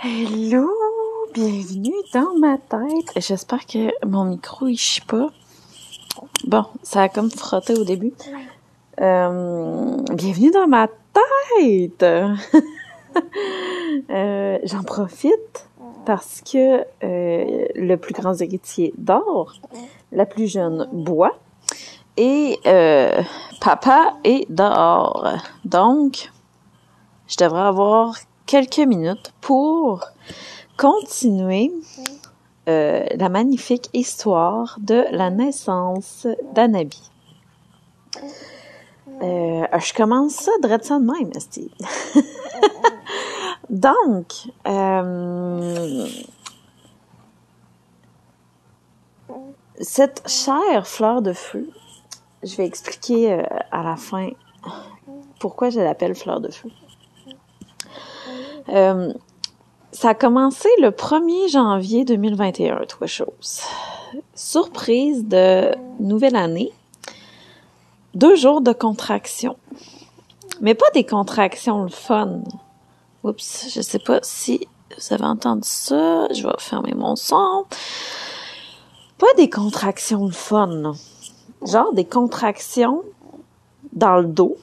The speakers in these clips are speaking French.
Hello! Bienvenue dans ma tête. J'espère que mon micro il chie pas. Bon, ça a comme frotté au début. Euh, bienvenue dans ma tête! euh, J'en profite parce que euh, le plus grand héritier dort, la plus jeune boit et papa est dehors. Donc, je devrais avoir quelques minutes pour continuer euh, la magnifique histoire de la naissance d'Anabi. Euh, je commence ça direct ça de même, Steve. Donc, euh, cette chère fleur de feu, je vais expliquer euh, à la fin pourquoi je l'appelle fleur de feu. Euh, ça a commencé le 1er janvier 2021, trois choses. Surprise de nouvelle année. Deux jours de contraction. Mais pas des contractions le fun. Oups, je sais pas si vous avez entendu ça. Je vais fermer mon son. Pas des contractions le fun. Genre des contractions dans le dos.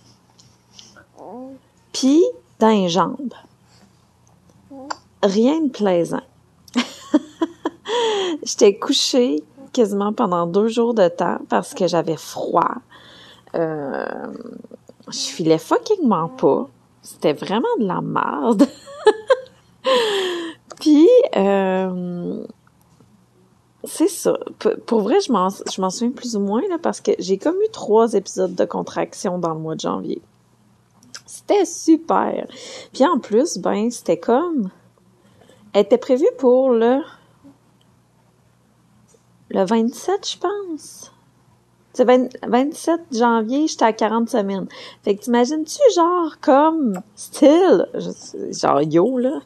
Puis dans les jambes rien de plaisant. J'étais couchée quasiment pendant deux jours de temps parce que j'avais froid. Euh, je filais fuckingment pas. C'était vraiment de la merde. Puis, euh, c'est ça. pour vrai, je m'en, souviens plus ou moins, parce que j'ai comme eu trois épisodes de contraction dans le mois de janvier. C'était super. Puis en plus, ben, c'était comme était prévue pour le le 27, je pense. C'est 27 janvier, j'étais à 40 semaines. Fait que t'imagines-tu genre comme style, genre yo là?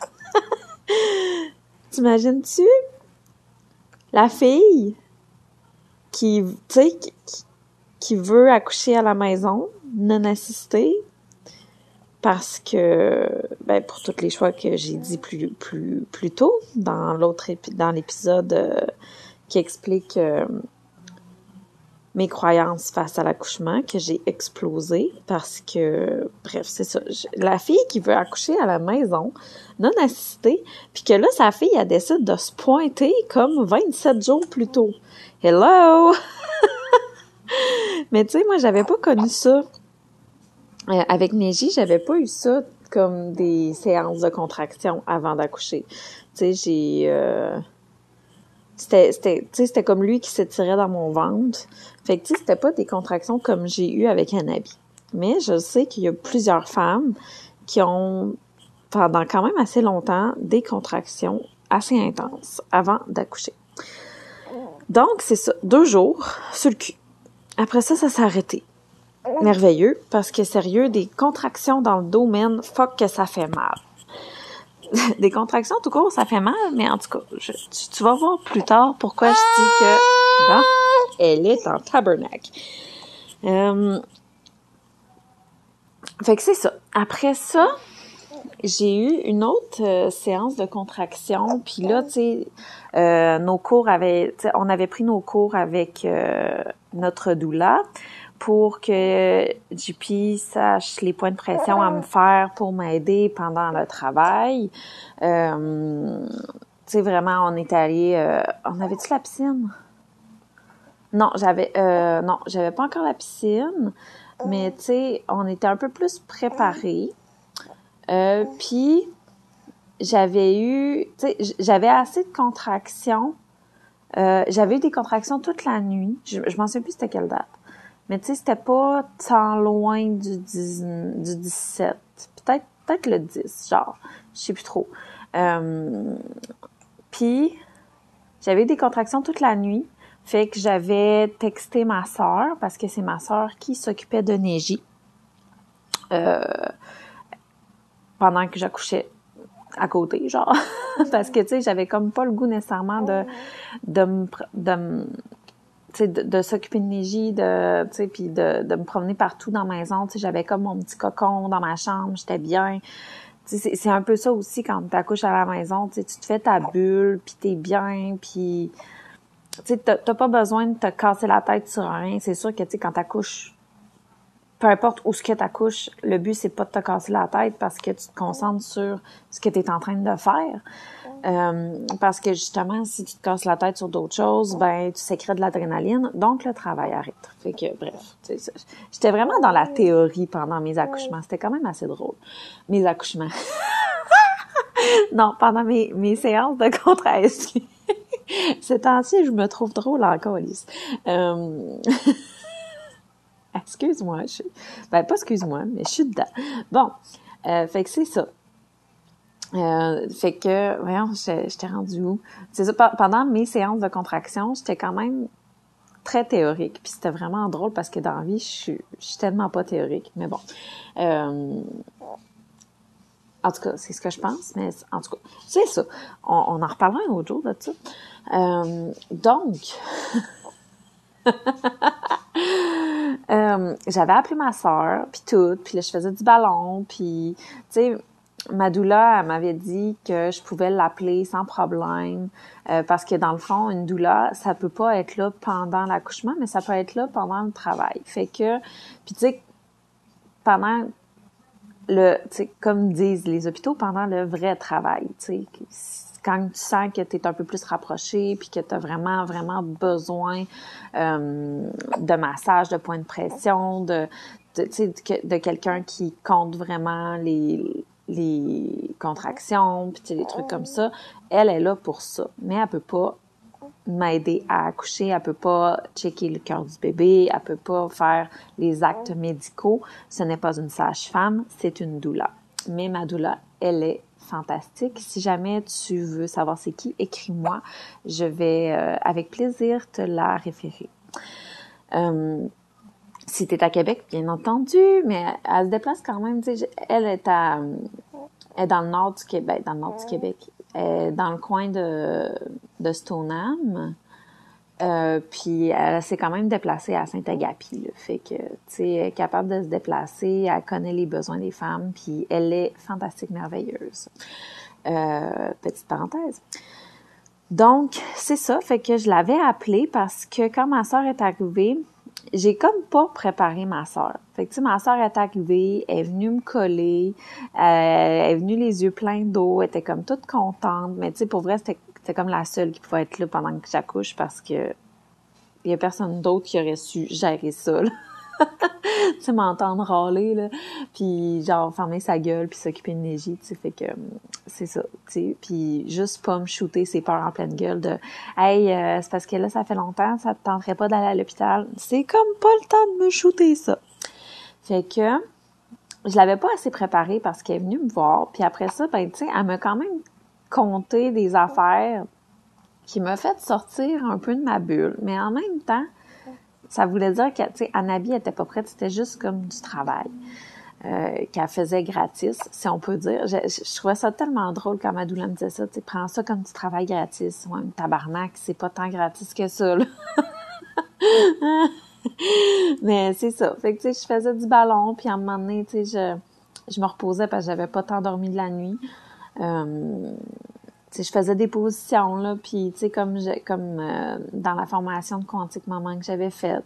t'imagines-tu la fille qui, tu sais, qui, qui veut accoucher à la maison, non assistée, parce que ben, pour tous les choix que j'ai dit plus plus plus tôt dans l'autre dans l'épisode euh, qui explique euh, mes croyances face à l'accouchement que j'ai explosé parce que bref c'est ça. La fille qui veut accoucher à la maison non assistée puis que là sa fille a décidé de se pointer comme 27 jours plus tôt. Hello! Mais tu sais moi j'avais pas connu ça euh, avec Neji, j'avais pas eu ça comme des séances de contraction avant d'accoucher. Tu sais, j'ai euh, c'était c'était c'était comme lui qui s'étirait dans mon ventre. Fait que tu sais, c'était pas des contractions comme j'ai eu avec Anabi. Mais je sais qu'il y a plusieurs femmes qui ont pendant quand même assez longtemps des contractions assez intenses avant d'accoucher. Donc, c'est ça, deux jours sur le cul. Après ça, ça s'est arrêté merveilleux parce que sérieux, des contractions dans le domaine, fuck que ça fait mal. des contractions tout court, ça fait mal, mais en tout cas, tu, vas voir plus tard pourquoi je dis que bon, elle est en tabernacle. Euh, fait que c'est ça. Après ça, j'ai eu une autre euh, séance de contraction, puis là, tu sais, euh, nos cours avaient, on avait pris nos cours avec notre doula pour que JP sache les points de pression à me faire pour m'aider pendant le travail. Euh, tu sais, vraiment, on est allé... Euh, on avait-tu la piscine? Non, j'avais... Euh, non, j'avais pas encore la piscine, mais tu sais, on était un peu plus préparés. Euh, Puis, j'avais eu... Tu sais, j'avais assez de contractions. J'avais eu des contractions toute la nuit. Je, je m'en souviens plus c'était quelle date. Mais tu sais, c'était pas tant loin du, 10, du 17. Peut-être peut-être le 10, genre. Je sais plus trop. Euh, Puis, j'avais des contractions toute la nuit. Fait que j'avais texté ma sœur, parce que c'est ma sœur qui s'occupait de Neji. Euh, pendant que j'accouchais à côté, genre. parce que, tu sais, j'avais comme pas le goût nécessairement de, de me, de de, de s'occuper de Négie, de, puis de, de me promener partout dans la maison. J'avais comme mon petit cocon dans ma chambre, j'étais bien. c'est un peu ça aussi quand tu accouches à la maison, tu te fais ta bulle, puis t'es bien, puis tu t'as pas besoin de te casser la tête sur rien. C'est sûr que tu quand t'accouches, peu importe où ce que t'accouches, le but c'est pas de te casser la tête parce que tu te concentres sur ce que tu es en train de faire. Euh, parce que justement, si tu te casses la tête sur d'autres choses, ben tu sécrètes de l'adrénaline, donc le travail arrête. Fait que bref, j'étais vraiment dans la théorie pendant mes accouchements. C'était quand même assez drôle. Mes accouchements. non, pendant mes, mes séances de contraction. C'est ainsi je me trouve drôle encore. Euh... excuse-moi, je... ben pas excuse-moi, mais je suis dedans. Bon, euh, fait que c'est ça. Euh, fait que, voyons, j'étais rendue où? C'est ça, pendant mes séances de contraction, j'étais quand même très théorique. Puis c'était vraiment drôle parce que dans la vie, je suis, tellement pas théorique. Mais bon. Euh, en tout cas, c'est ce que je pense, mais en tout cas, c'est ça. On, en reparlera un autre jour de ça. Euh, donc, euh, j'avais appelé ma soeur, puis tout, puis là, je faisais du ballon, puis, tu sais, Madoula, elle m'avait dit que je pouvais l'appeler sans problème euh, parce que dans le fond, une doula, ça peut pas être là pendant l'accouchement, mais ça peut être là pendant le travail. Fait que, puis tu sais, pendant le, tu comme disent les hôpitaux, pendant le vrai travail, tu sais, quand tu sens que tu un peu plus rapproché puis que tu as vraiment vraiment besoin euh, de massage, de point de pression, de de, de, de quelqu'un qui compte vraiment les les contractions, puis les trucs comme ça, elle est là pour ça. Mais elle peut pas m'aider à accoucher, elle peut pas checker le cœur du bébé, elle peut pas faire les actes médicaux. Ce n'est pas une sage-femme, c'est une doula. Mais ma doula, elle est fantastique. Si jamais tu veux savoir c'est qui, écris-moi. Je vais euh, avec plaisir te la référer. Euh, si tu es à Québec, bien entendu, mais elle se déplace quand même. Elle est à, elle est dans le nord du Québec, dans le nord du Québec. Elle est dans le coin de, de Stoneham. Euh, puis elle s'est quand même déplacée à Saint-Agapi. Fait que, tu sais, capable de se déplacer, elle connaît les besoins des femmes, puis elle est fantastique, merveilleuse. Euh, petite parenthèse. Donc, c'est ça. Fait que je l'avais appelée parce que quand ma soeur est arrivée, j'ai comme pas préparé ma soeur. Fait que, tu ma soeur est arrivée, elle est venue me coller, euh, elle est venue les yeux pleins d'eau, elle était comme toute contente, mais tu sais, pour vrai, c'était comme la seule qui pouvait être là pendant que j'accouche parce que il y a personne d'autre qui aurait su gérer ça, tu sais, m'entendre râler, là, puis genre fermer sa gueule, puis s'occuper de Neji, tu sais, fait que c'est ça, tu sais, puis juste pas me shooter ses peurs en pleine gueule de « Hey, euh, c'est parce que là, ça fait longtemps, ça te tenterait pas d'aller à l'hôpital. » C'est comme pas le temps de me shooter ça. Fait que je l'avais pas assez préparé parce qu'elle est venue me voir, puis après ça, ben, tu sais, elle m'a quand même conté des affaires qui m'a fait sortir un peu de ma bulle, mais en même temps, ça voulait dire que, tu sais, Anabi était pas prête, c'était juste comme du travail. Euh, qu'elle faisait gratis, si on peut dire. Je, trouvais ça tellement drôle quand Madoula me disait ça. Tu prends ça comme du travail gratis. Ouais, une tabarnak, c'est pas tant gratis que ça. Mais c'est ça. Fait que, tu sais, je faisais du ballon, puis à un moment donné, je, je me reposais parce que j'avais pas tant dormi de la nuit. Euh, sais, je faisais des positions là, puis tu sais comme comme euh, dans la formation de quantique maman que j'avais faite,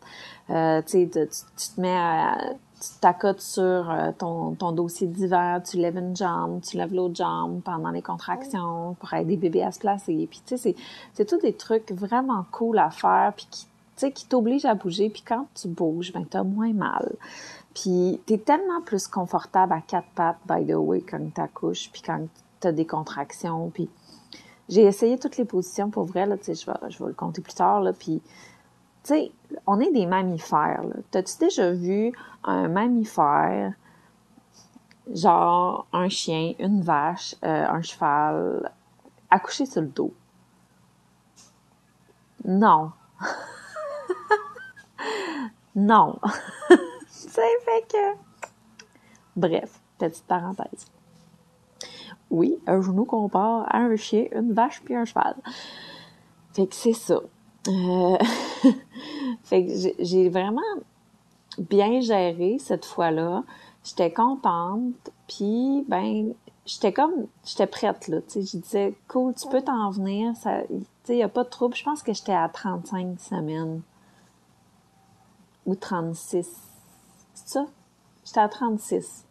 euh, tu, tu, te mets à, tu t'accotes sur euh, ton, ton dossier d'hiver, tu lèves une jambe, tu lèves l'autre jambe pendant les contractions pour aider bébé à se placer. Puis tu sais c'est c'est tous des trucs vraiment cool à faire puis qui tu sais qui t'obligent à bouger puis quand tu bouges ben t'as moins mal. Puis t'es tellement plus confortable à quatre pattes by the way quand t'accouches puis quand t'as des contractions puis j'ai essayé toutes les positions pour vrai, là, tu sais, je vais, je vais le compter plus tard, là, tu sais, on est des mammifères, là. T'as-tu déjà vu un mammifère, genre un chien, une vache, euh, un cheval, accoucher sur le dos? Non. non. C'est fait que... Bref, petite parenthèse oui, un genou compare à un chien, une vache puis un cheval. Fait que c'est ça. Euh... fait que j'ai vraiment bien géré cette fois-là. J'étais contente, puis ben j'étais comme, j'étais prête, là, tu sais, je disais, cool, tu peux t'en venir, tu sais, y a pas de trouble. Je pense que j'étais à 35 semaines. Ou 36. C'est ça? J'étais à 36.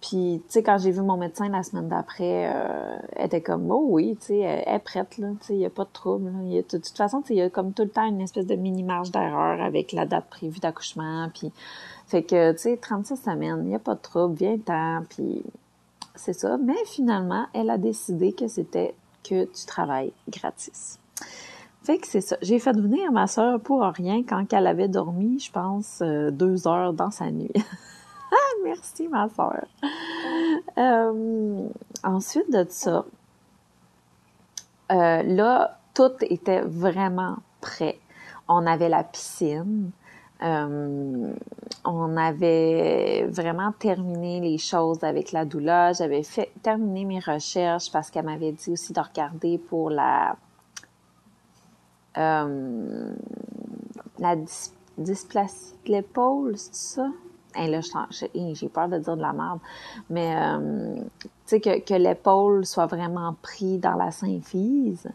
Puis, tu sais, quand j'ai vu mon médecin la semaine d'après, euh, elle était comme, oh oui, tu sais, elle est prête, là, tu sais, il n'y a pas de trouble. De toute façon, il y a comme tout le temps une espèce de mini-marge d'erreur avec la date prévue d'accouchement. Puis, fait que, tu sais, 36 semaines, il n'y a pas de trouble, viens-t'en, puis c'est ça. Mais finalement, elle a décidé que c'était que tu travailles gratis. Fait que c'est ça. J'ai fait venir ma soeur pour rien quand elle avait dormi, je pense, euh, deux heures dans sa nuit. Ah, merci, ma soeur. Euh, ensuite de ça, euh, là, tout était vraiment prêt. On avait la piscine. Euh, on avait vraiment terminé les choses avec la doula. J'avais fait terminé mes recherches parce qu'elle m'avait dit aussi de regarder pour la euh, la dysplasie de l'épaule, c'est ça? Là, j'ai peur de dire de la merde, mais euh, tu sais que, que l'épaule soit vraiment pris dans la symphyse,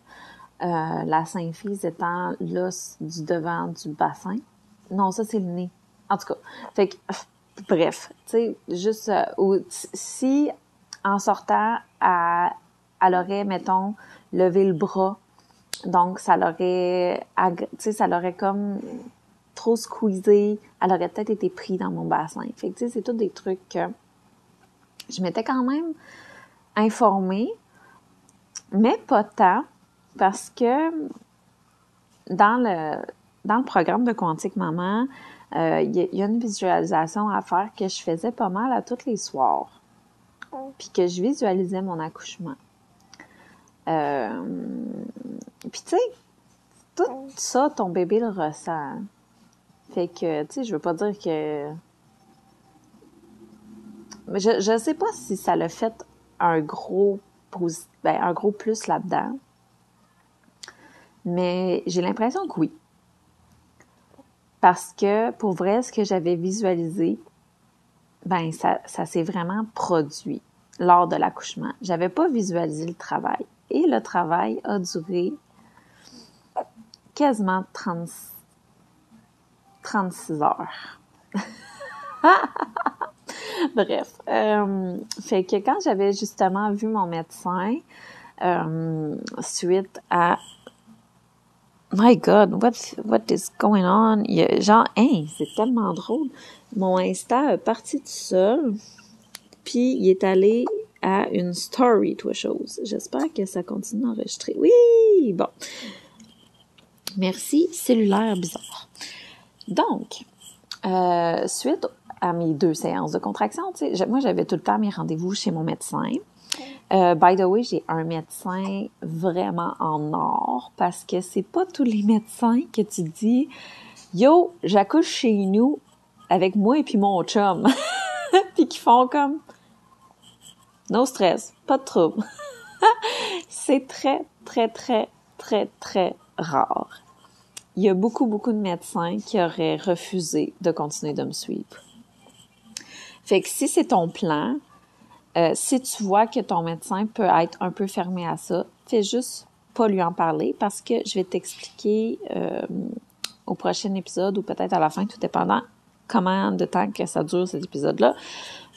euh, la symphyse étant l'os du devant du bassin. Non, ça c'est le nez. En tout cas, fait que, bref, tu sais, juste euh, si en sortant, elle, elle aurait, mettons, levé le bras, donc ça l'aurait, tu sais, ça l'aurait comme trop squeezé, elle aurait peut-être été prise dans mon bassin. Fait tu sais, c'est tous des trucs que je m'étais quand même informée, mais pas tant, parce que dans le, dans le programme de Quantique Maman, euh, il y, a une visualisation à faire que je faisais pas mal à tous les soirs. Puis que je visualisais mon accouchement. Euh, puis tu sais, tout ça, ton bébé le ressent. Fait que, tu sais, je veux pas dire que... Je, je sais pas si ça l'a fait un gros, ben, un gros plus là-dedans. Mais j'ai l'impression que oui. Parce que, pour vrai, ce que j'avais visualisé, ben, ça, ça s'est vraiment produit lors de l'accouchement. J'avais pas visualisé le travail. Et le travail a duré quasiment 30, 36 heures. Bref, euh, fait que quand j'avais justement vu mon médecin euh, suite à My God, what what is going on? Il y a, genre, hein, c'est tellement drôle. Mon Insta est parti tout seul, puis il est allé à une story, toi chose. J'espère que ça continue d'enregistrer. Oui, bon. Merci, cellulaire bizarre. Donc, euh, suite à mes deux séances de contraction, moi j'avais tout le temps mes rendez-vous chez mon médecin. Euh, by the way, j'ai un médecin vraiment en or parce que c'est pas tous les médecins que tu dis Yo, j'accouche chez nous avec moi et puis mon chum. puis qui font comme No stress, pas de trouble. c'est très, très, très, très, très rare il y a beaucoup, beaucoup de médecins qui auraient refusé de continuer de me suivre. Fait que si c'est ton plan, euh, si tu vois que ton médecin peut être un peu fermé à ça, fais juste pas lui en parler parce que je vais t'expliquer euh, au prochain épisode ou peut-être à la fin, tout dépendant comment de temps que ça dure cet épisode-là,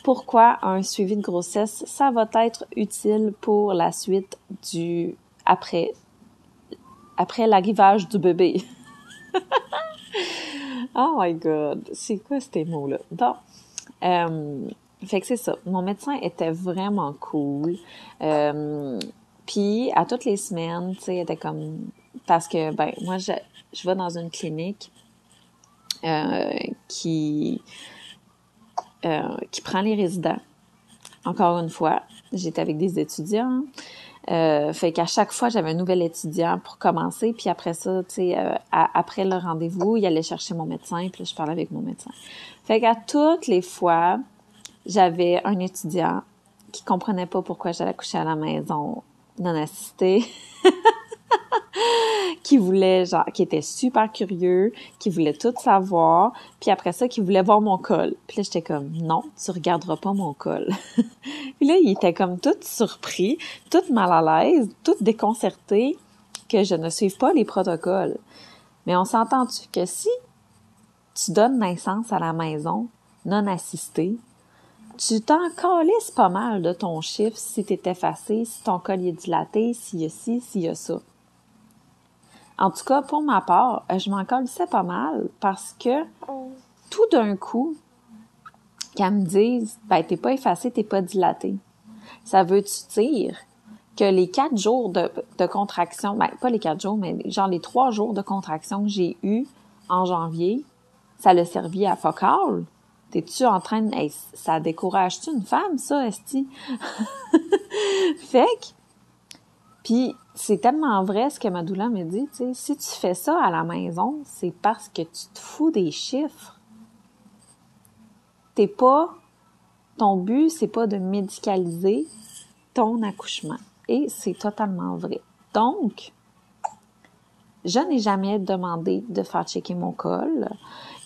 pourquoi un suivi de grossesse, ça va être utile pour la suite du après après l'arrivage du bébé. oh my god, c'est quoi ces mots-là? Bon, euh, fait que c'est ça. Mon médecin était vraiment cool. Euh, puis à toutes les semaines, tu sais, était comme parce que ben moi je, je vais dans une clinique euh, qui prend les résidents. Encore une fois, j'étais avec des étudiants. Euh, fait qu'à chaque fois, j'avais un nouvel étudiant pour commencer, puis après ça, tu sais, euh, après le rendez-vous, il allait chercher mon médecin, puis je parlais avec mon médecin. Fait qu'à toutes les fois, j'avais un étudiant qui comprenait pas pourquoi j'allais coucher à la maison non assistée. qui genre, qui était super curieux, qui voulait tout savoir, puis après ça, qui voulait voir mon col. Puis là, j'étais comme, non, tu regarderas pas mon col. puis là, il était comme tout surpris, tout mal à l'aise, tout déconcerté que je ne suive pas les protocoles. Mais on s'entend-tu que si tu donnes naissance à la maison, non assistée, tu t'en calisses pas mal de ton chiffre si t'es effacé, si ton col est dilaté, s'il y a ci, s'il y a ça. En tout cas, pour ma part, euh, je m'en calissais pas mal parce que tout d'un coup, qu'elles me disent, ben, t'es pas effacé, t'es pas dilaté. Ça veut-tu dire que les quatre jours de, de contraction, ben, pas les quatre jours, mais genre les trois jours de contraction que j'ai eu en janvier, ça l'a servi à focal? T'es-tu en train de... ça décourage-tu une femme, ça, Esti? fait que... Puis, c'est tellement vrai ce que Madoula me dit, si tu fais ça à la maison, c'est parce que tu te fous des chiffres. T'es pas... Ton but, c'est pas de médicaliser ton accouchement. Et c'est totalement vrai. Donc, je n'ai jamais demandé de faire checker mon col.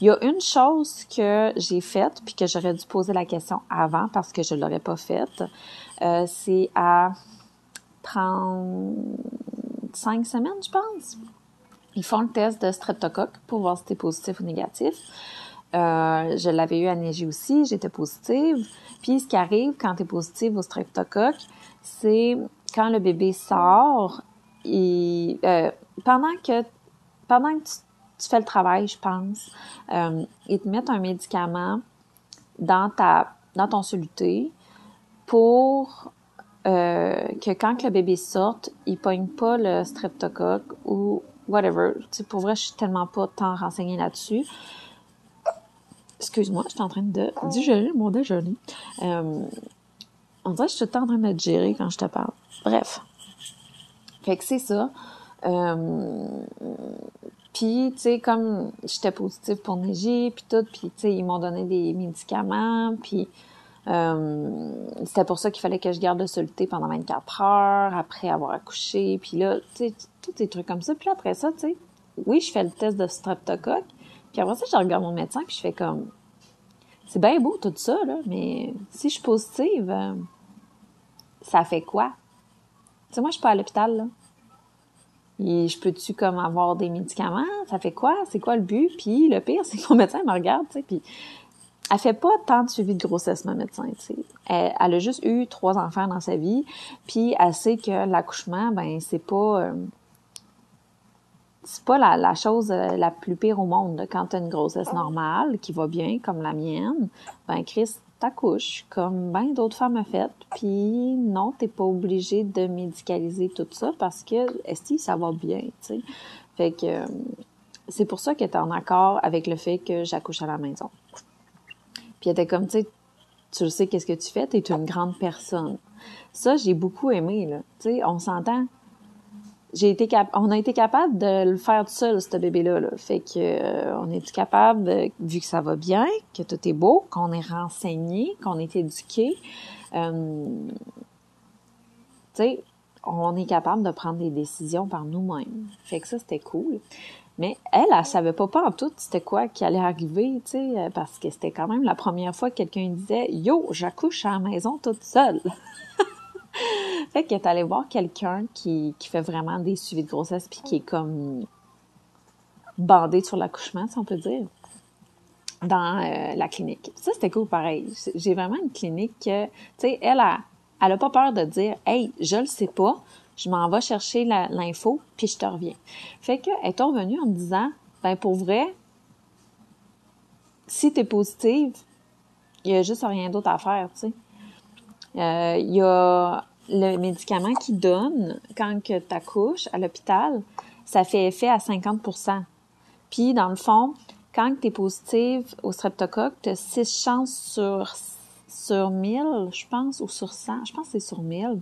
Il y a une chose que j'ai faite, puis que j'aurais dû poser la question avant parce que je l'aurais pas faite. Euh, c'est à 35 semaines, je pense. Ils font le test de streptocoque pour voir si t'es positif ou négatif. Euh, je l'avais eu à Neiger aussi, j'étais positive. Puis ce qui arrive quand tu es positive au streptocoque, c'est quand le bébé sort, euh, pendant que pendant que tu, fais le travail, je pense, euh, ils te mettent un médicament dans ton soluté pour euh, que quand le bébé sorte, il pogne pas le streptocoque ou whatever. Pour vrai, je suis tellement pas tant renseignée là-dessus. Excuse-moi, je suis en train de digérer mon déjeuner. Euh, on dirait que je suis temps en train de me gérer quand je te parle. Bref. Fait que c'est ça. Euh, puis, tu sais, comme j'étais positive pour neiger, puis tout, puis, tu sais, ils m'ont donné des médicaments, puis euh, c'était pour ça qu'il fallait que je garde le soluté pendant 24 heures après avoir accouché, puis là, tu sais, tous ces trucs comme ça. Puis après ça, tu sais, oui, je fais le test de streptocoque, puis après ça, je regarde mon médecin, puis je fais comme, c'est bien beau tout ça, là, mais si je suis positive, euh, ça fait quoi? Tu sais, moi, je suis pas à l'hôpital, là. Et je peux-tu comme avoir des médicaments? Ça fait quoi? C'est quoi le but? Puis le pire, c'est que mon médecin me regarde, tu sais, puis elle fait pas tant de suivi de grossesse, ma médecin, sais. Elle, a juste eu trois enfants dans sa vie, puis elle sait que l'accouchement, ben, c'est pas... Euh, c'est pas la, chose euh, la plus pire au monde. Quand tu as une grossesse normale, qui va bien, comme la mienne, ben Chris, t'accouches, comme bien d'autres femmes ont fait. Puis non, t'es pas obligé de médicaliser tout ça parce que, est ça va bien, tu. Fait que euh, c'est pour ça qu'elle est en accord avec le fait que j'accouche à la maison. Puis elle était comme, tu sais, tu sais qu'est-ce que tu fais, t'es une grande personne. Ça, j'ai beaucoup aimé, là. Tu sais, on s'entend j'ai été cap on a été capable de le faire tout seul ce bébé là, là. fait que euh, on est capable vu que ça va bien que tout est beau qu'on est renseigné qu'on est éduqué euh, tu sais on est capable de prendre des décisions par nous-mêmes fait que ça c'était cool mais elle, elle savait pas pas en tout c'était quoi qui allait arriver, sais, parce que c'était quand même la première fois que quelqu'un disait Yo, j'accouche à la maison toute seule. fait qu'elle est allée voir quelqu'un qui, fait vraiment des suivis de grossesse puis qui est comme bandé sur l'accouchement, si on peut dire, dans euh, la clinique. Ça, c'était cool pareil. J'ai vraiment une clinique que, tu sais, elle a, elle a pas peur de dire, hey, je le sais pas, je m'en vais chercher l'info puis je te reviens. Fait que, elle est revenue en me disant, ben pour vrai, si t'es positive, il y a juste rien d'autre à faire, tu sais. Euh, il y a le médicament qui donne quand tu accouches à l'hôpital, ça fait effet à 50% Puis, dans le fond, quand tu es positive au streptocoque, tu as 6 chances sur, sur 1000, je pense, ou sur 100, je pense que c'est sur 1000,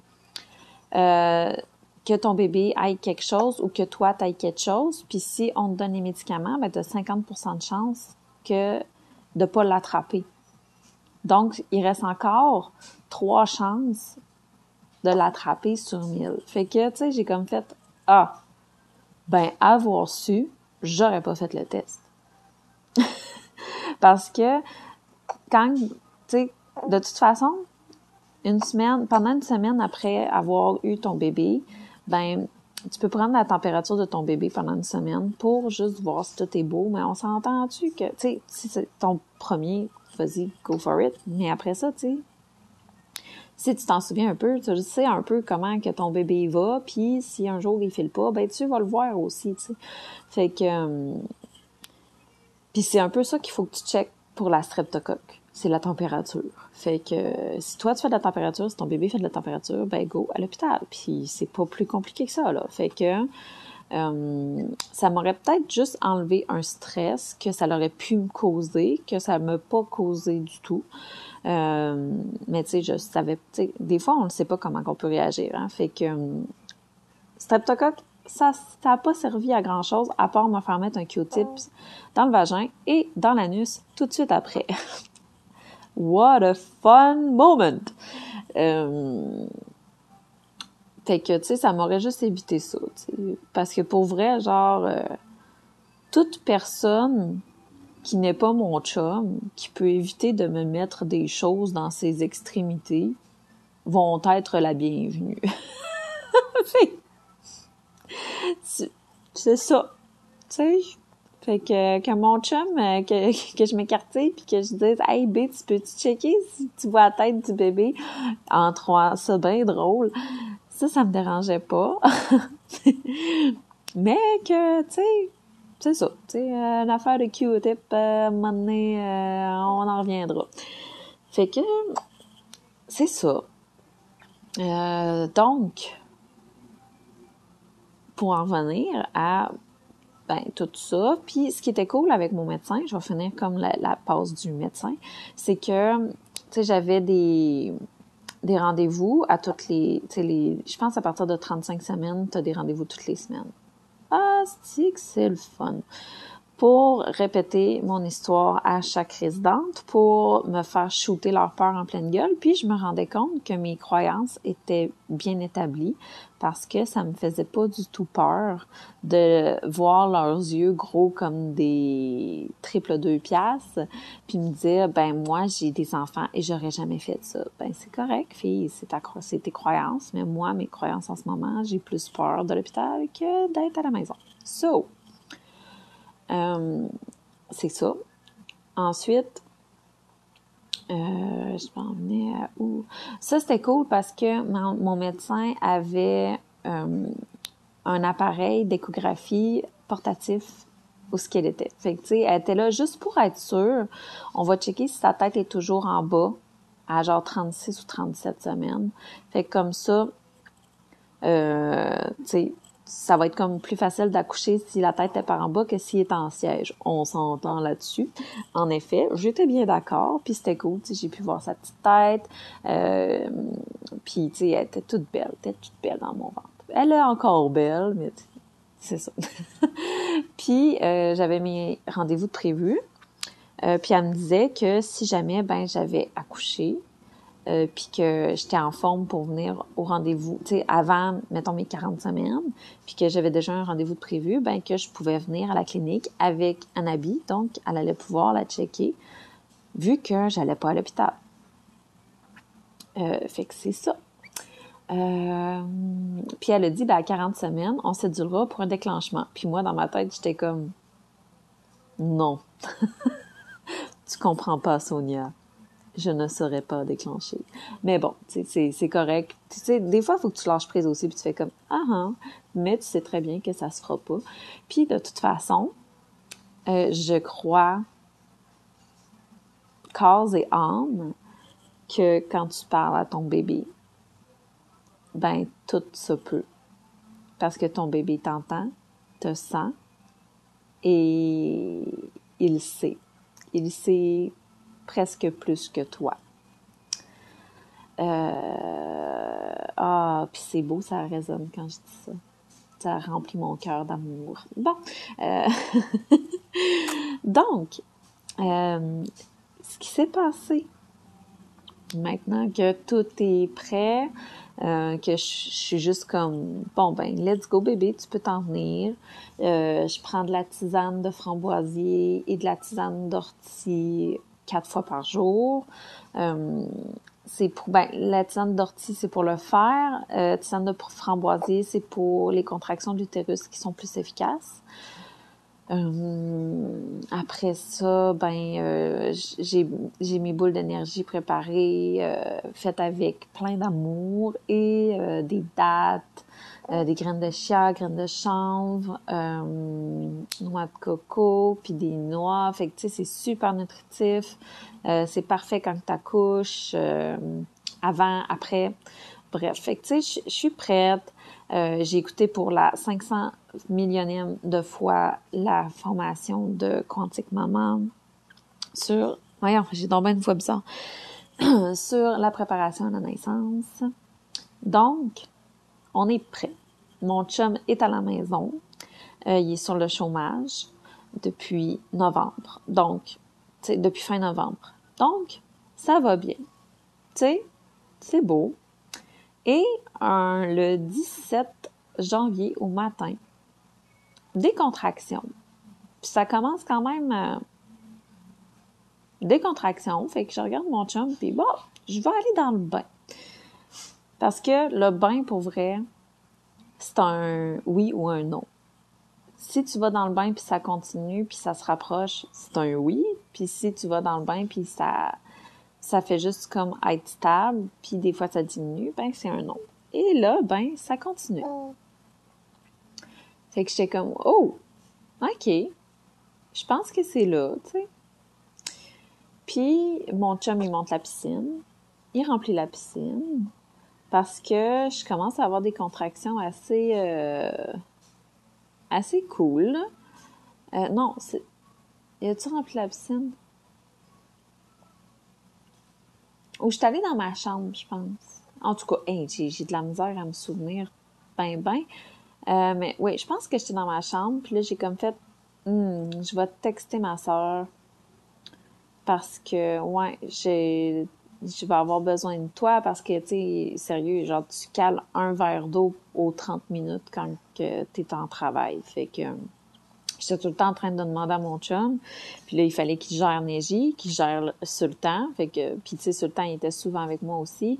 euh, que ton bébé aille quelque chose ou que toi, tu ailles quelque chose. Puis si on te donne les médicaments, ben, tu as 50 de chance que de pas l'attraper. Donc, il reste encore trois chances de l'attraper sur mille. Fait que, tu sais, j'ai comme fait, ah, Ben, avoir su, j'aurais pas fait le test. Parce que quand, tu sais, de toute façon, une semaine, pendant une semaine après avoir eu ton bébé, ben, tu peux prendre la température de ton bébé pendant une semaine pour juste voir si tout est beau, mais on s'entend-tu que, tu sais, si c'est ton premier, vas-y, go for it, mais après ça, tu sais, si tu t'en souviens un peu, tu sais un peu comment que ton bébé va, puis si un jour il file pas, ben tu vas le voir aussi, tu sais. Fait que... Euh, puis c'est un peu ça qu'il faut que tu checkes pour la streptocoque, c'est la température. Fait que si toi tu fais de la température, si ton bébé fait de la température, ben go à l'hôpital. Puis c'est pas plus compliqué que ça, là. Fait que... Euh, ça m'aurait peut-être juste enlevé un stress que ça aurait pu me causer, que ça m'a pas causé du tout. Euh, mais tu sais, je savais, des fois, on ne sait pas comment on peut réagir. Hein, fait que euh, streptocoque, ça n'a pas servi à grand chose à part me faire mettre un Q-tip dans le vagin et dans l'anus tout de suite après. What a fun moment! Euh, fait que, tu sais, ça m'aurait juste évité ça, Parce que pour vrai, genre, euh, toute personne qui n'est pas mon chum, qui peut éviter de me mettre des choses dans ses extrémités, vont être la bienvenue. c'est ça. Tu sais, fait que, mon chum, euh, que, je m'écartais puis que je disais, hey, B, tu peux-tu checker si tu vois la tête du bébé? En trois, ça bien drôle. Ça, ça me dérangeait pas. Mais que, tu sais, c'est ça. Tu sais, euh, une affaire de Q-tip, euh, un donné, euh, on en reviendra. Fait que, c'est ça. Euh, donc, pour en revenir à ben, tout ça, puis ce qui était cool avec mon médecin, je vais finir comme la, passe du médecin, c'est que, tu sais, j'avais des des rendez-vous à toutes les, tu sais, les, je pense à partir de 35 semaines, tu as des rendez-vous toutes les semaines. Ah, c'est le fun. Pour répéter mon histoire à chaque résidente, pour me faire shooter leur peur en pleine gueule, puis je me rendais compte que mes croyances étaient bien établies parce que ça me faisait pas du tout peur de voir leurs yeux gros comme des triple deux piastres, puis me dire ben moi j'ai des enfants et j'aurais jamais fait ça. Ben c'est correct, fille, c'est ta c'est tes croyances, mais moi mes croyances en ce moment, j'ai plus peur de l'hôpital que d'être à la maison. So, euh, c'est ça. Ensuite, euh, je m'en venais à où? Ça, c'était cool parce que mon, médecin avait euh, un appareil d'échographie portatif où ce qu'elle était. Fait que, tu sais, elle était là juste pour être sûre. On va checker si sa tête est toujours en bas à genre 36 ou 37 semaines. Fait que comme ça, tu sais, ça va être comme plus facile d'accoucher si la tête est par en bas que s'il est en siège. On s'entend là-dessus. En effet, j'étais bien d'accord, puis c'était cool, j'ai pu voir sa petite tête, euh, puis tu sais, elle était toute belle, elle était toute belle dans mon ventre. Elle est encore belle, mais c'est ça. puis euh, j'avais mes rendez-vous de prévus, euh, puis elle me disait que si jamais ben j'avais accouché, euh, puis que j'étais en forme pour venir au rendez-vous, tu sais, avant, mettons, mes 40 semaines, puis que j'avais déjà un rendez-vous de prévu, ben que je pouvais venir à la clinique avec un habit, donc elle allait pouvoir la checker, vu que j'allais pas à l'hôpital. Euh, fait que c'est ça. Euh, puis elle a dit, ben, à 40 semaines, on cédulera pour un déclenchement. Puis moi, dans ma tête, j'étais comme, non. tu comprends pas, Sonia je ne saurais pas déclencher. Mais bon, c'est correct. Tu sais, des fois, il faut que tu lâches prise aussi, puis tu fais comme ah ah, mais tu sais très bien que ça se fera pas. Puis de toute façon, euh, je crois corps et âme que quand tu parles à ton bébé, ben tout se peut. Parce que ton bébé t'entend, te sent et il sait. Il sait presque plus que toi. Euh, ah, puis c'est beau, ça résonne quand je dis ça. Ça remplit mon cœur d'amour. Bon. Euh, donc, euh, ce qui s'est passé, maintenant que tout est prêt, que je, suis juste comme bon ben let's go bébé tu peux t'en venir je prends de la tisane de framboisier et de la tisane d'ortie quatre fois par jour. Euh, c'est pour ben la tisane d'ortie c'est pour le fer euh, tisane de framboisier c'est pour les contractions de l'utérus qui sont plus efficaces. Euh, après ça, ben euh, j'ai mes boules d'énergie préparées, faites avec plein d'amour et des dattes, des graines de chia, graines de chanvre, noix de coco, puis des noix. Fait que tu sais, c'est super nutritif. c'est parfait quand tu accouches, avant, après. Bref, fait que tu sais, je suis prête. j'ai écouté pour la 500 millionième de fois la formation de Quantique Maman sur, voyons, j'ai tombé une fois bizarre, sur la préparation à la naissance. Donc, on est prêt. Mon chum est à la maison. Euh, il est sur le chômage depuis novembre. Donc, depuis fin novembre. Donc, ça va bien. Tu sais, c'est beau. Et le 17 janvier au matin, des contractions. Puis ça commence quand même euh, des. Fait que je regarde mon chum, puis bon, je vais aller dans le bain. Parce que le bain, pour vrai, c'est un oui ou un non. Si tu vas dans le bain puis ça continue puis ça se rapproche, c'est un oui. Puis si tu vas dans le bain puis ça ça fait juste comme être stable puis des fois ça diminue, ben c'est un non. Et là, ben ça continue. Fait que j'étais comme, oh, OK, je pense que c'est là, tu sais. Puis, mon chum, il monte la piscine. Il remplit la piscine parce que je commence à avoir des contractions assez, euh, assez cool. Euh, non, c'est... Y a-tu rempli la piscine? Ou je suis allée dans ma chambre, je pense. En tout cas, j'ai, de la misère à me souvenir ben ben. Euh, mais oui, je pense que j'étais dans ma chambre, puis là, j'ai comme fait, hmm, je vais texter ma soeur parce que, ouais, j'ai, je vais avoir besoin de toi parce que, tu sais, sérieux, genre, tu cales un verre d'eau aux 30 minutes quand que t'es en travail. Fait que, j'étais tout le temps en train de demander à mon chum. Puis là, il fallait qu'il gère Neji, qu'il gère Sultan. Fait que, puis tu sais, Sultan, il était souvent avec moi aussi.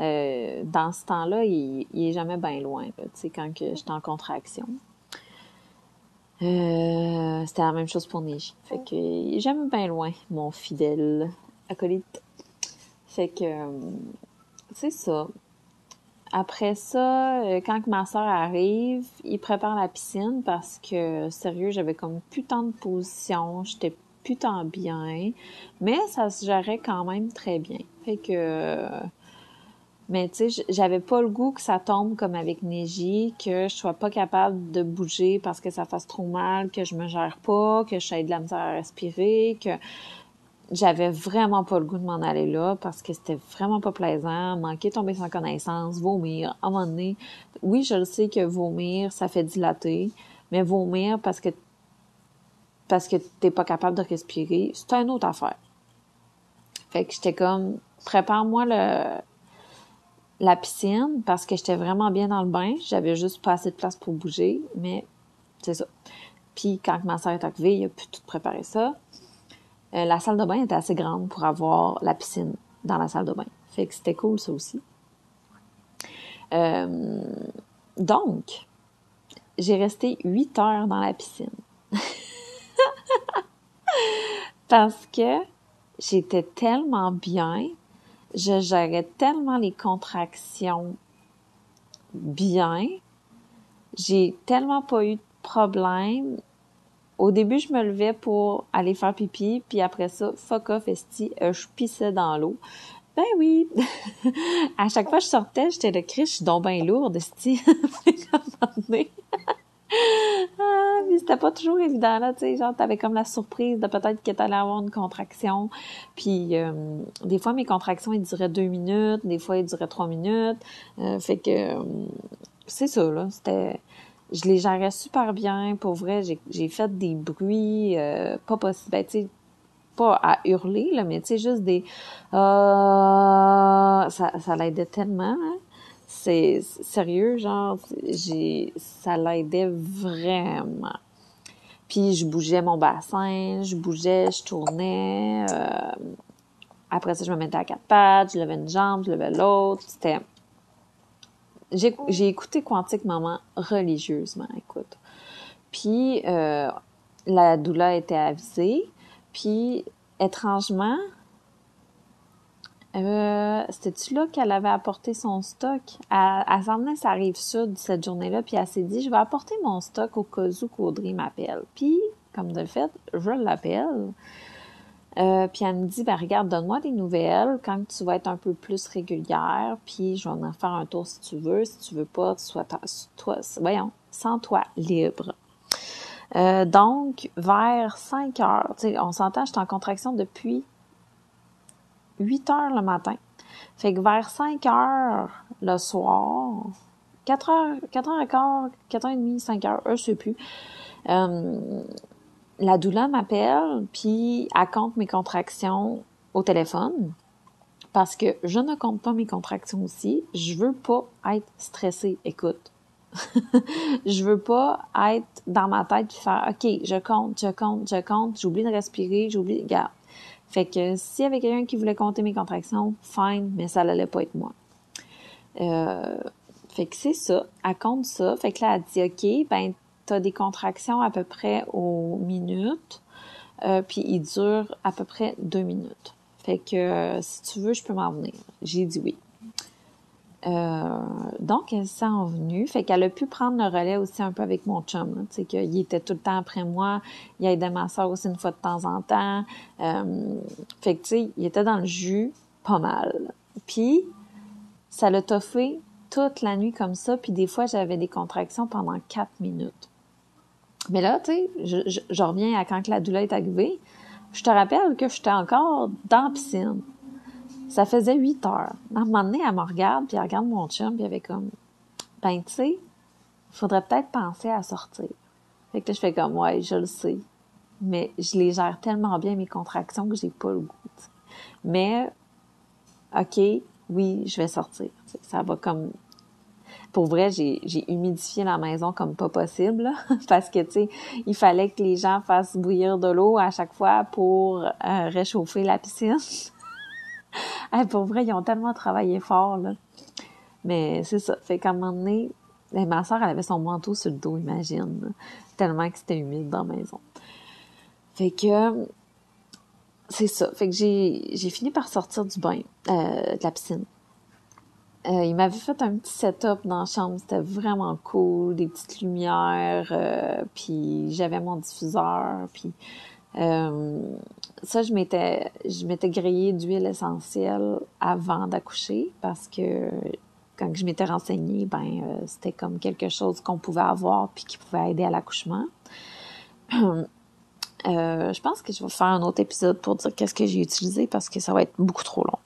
Euh, dans ce temps-là, il, est jamais bien loin, tu sais, quand que j'étais en contraction. Euh, c'était la même chose pour Neji. Fait que, jamais bien loin, mon fidèle acolyte. Fait que, c'est ça. Après ça, euh, quand ma soeur arrive, il prépare la piscine parce que, sérieux, j'avais comme plus tant de position, j'étais plus tant bien, mais ça se gérait quand même très bien. Fait que, mais tu sais, j'avais pas le goût que ça tombe comme avec Neji, que je sois pas capable de bouger parce que ça fasse trop mal, que je me gère pas, que je de la misère à respirer, que j'avais vraiment pas le goût de m'en aller là parce que c'était vraiment pas plaisant, manquer tomber sans connaissance, vomir. À un moment donné, oui, je le sais que vomir, ça fait dilater, mais vomir parce que parce que t'es pas capable de respirer, c'est une autre affaire. Fait que j'étais comme, prépare-moi le la piscine parce que j'étais vraiment bien dans le bain. J'avais juste pas assez de place pour bouger, mais c'est ça. Puis quand ma soeur est arrivée, il a pu tout préparer ça. Euh, la salle de bain était assez grande pour avoir la piscine dans la salle de bain. Fait que c'était cool, ça aussi. Euh, donc, j'ai resté huit heures dans la piscine. Parce que j'étais tellement bien, je gérais tellement les contractions bien, j'ai tellement pas eu de problème au début, je me levais pour aller faire pipi, puis après ça, fuck off, esti, euh, je pissais dans l'eau. Ben oui! à chaque fois que je sortais, j'étais le cri, je suis donc bien lourde, esti. ah, mais c'était pas toujours évident, là, tu sais, genre, t'avais comme la surprise de peut-être que t'allais avoir une contraction. Puis, euh, des fois, mes contractions, elles duraient deux minutes, des fois, elles duraient trois minutes. Euh, fait que, c'est ça, là, c'était je les gérais super bien. Pour vrai, j'ai fait des bruits euh, pas possible. Ben, tu pas à hurler, là, mais tu sais, juste des... Euh, ça, ça l'aidait tellement, hein? c'est sérieux, genre, ça l'aidait vraiment. Puis je bougeais mon bassin, je bougeais, je tournais. Euh, après ça, je me mettais à quatre pattes, je levais une jambe, je levais l'autre. C'était. J'ai, écouté Quantique Maman religieusement, écoute. Puis euh, la douleur était avisée. Puis étrangement, euh, C'était-tu là qu'elle avait apporté son stock? Elle, elle s'emmenait sa rive sud cette journée-là, puis elle s'est dit, je vais apporter mon stock au cas où qu'Audrey m'appelle. Puis, comme de fait, je l'appelle. Euh, puis elle me dit, ben regarde, donne-moi des nouvelles quand tu vas être un peu plus régulière, puis je vais en faire un tour si tu veux. Si tu veux pas, tu sois toi, voyons, sans toi libre. Euh, donc, vers 5 heures, on s'entend, j'étais en contraction depuis 8 heures le matin. Fait que vers 5 heures le soir, 4 heures, 4 heures et quart, 4 heures et demie, 5 heures, je sais plus. Euh, la doula m'appelle, puis elle compte mes contractions au téléphone. Parce que je ne compte pas mes contractions aussi. Je veux pas être stressée. Écoute. je veux pas être dans ma tête faire OK, je compte, je compte, je compte, j'oublie de respirer, j'oublie. Regarde, fait que s'il y avait quelqu'un qui voulait compter mes contractions, fine, mais ça n'allait pas être moi. Euh, fait que c'est ça. Elle compte ça. Fait que là, elle dit, OK, ben, t'as des contractions à peu près aux minutes. Euh, puis ils durent à peu près deux minutes. Fait que euh, si tu veux, je peux m'en venir. J'ai dit oui. Euh, donc, elle s'est envenue. Fait qu'elle a pu prendre le relais aussi un peu avec mon chum. Tu sais, qu'il était tout le temps après moi. Il aidé ma soeur aussi une fois de temps en temps. Fait que, tu sais, il était dans le jus pas mal. Puis, ça l'a toffé toute la nuit comme ça. Puis des fois, j'avais des contractions pendant quatre minutes. Mais là, tu sais, je, reviens à quand la douleur est arrivée. Je te rappelle que j'étais encore dans la piscine. Ça faisait huit heures. À un moment donné, elle me regarde, puis elle regarde mon chum, puis elle avait comme, ben, tu sais, faudrait peut-être penser à sortir. Fait que là, je fais comme, ouais, je le sais. Mais je les gère tellement bien, mes contractions, que j'ai pas le goût. Mais, OK, oui, je vais sortir. Ça va comme pour vrai, j'ai, humidifié la maison comme pas possible parce que tu sais, il fallait que les gens fassent bouillir de l'eau à chaque fois pour euh, réchauffer la piscine. pour vrai, ils ont tellement travaillé fort. Mais c'est ça. Fait qu'à un moment donné, ben, ma soeur, elle avait son manteau sur le dos, imagine. Tellement que c'était humide dans la maison. Fait que, c'est ça. Fait que j'ai, j'ai fini par sortir du bain, euh, de la piscine. Euh, il m'avait fait un petit setup dans la chambre, c'était vraiment cool, des petites lumières, euh, puis j'avais mon diffuseur, puis euh, ça, je m'étais, je m'étais grillé d'huile essentielle avant d'accoucher parce que quand je m'étais renseignée, ben c'était comme quelque chose qu'on pouvait avoir puis qui pouvait aider à l'accouchement. Je pense que je vais faire un autre épisode pour dire qu'est-ce que j'ai utilisé parce que ça va être beaucoup trop long.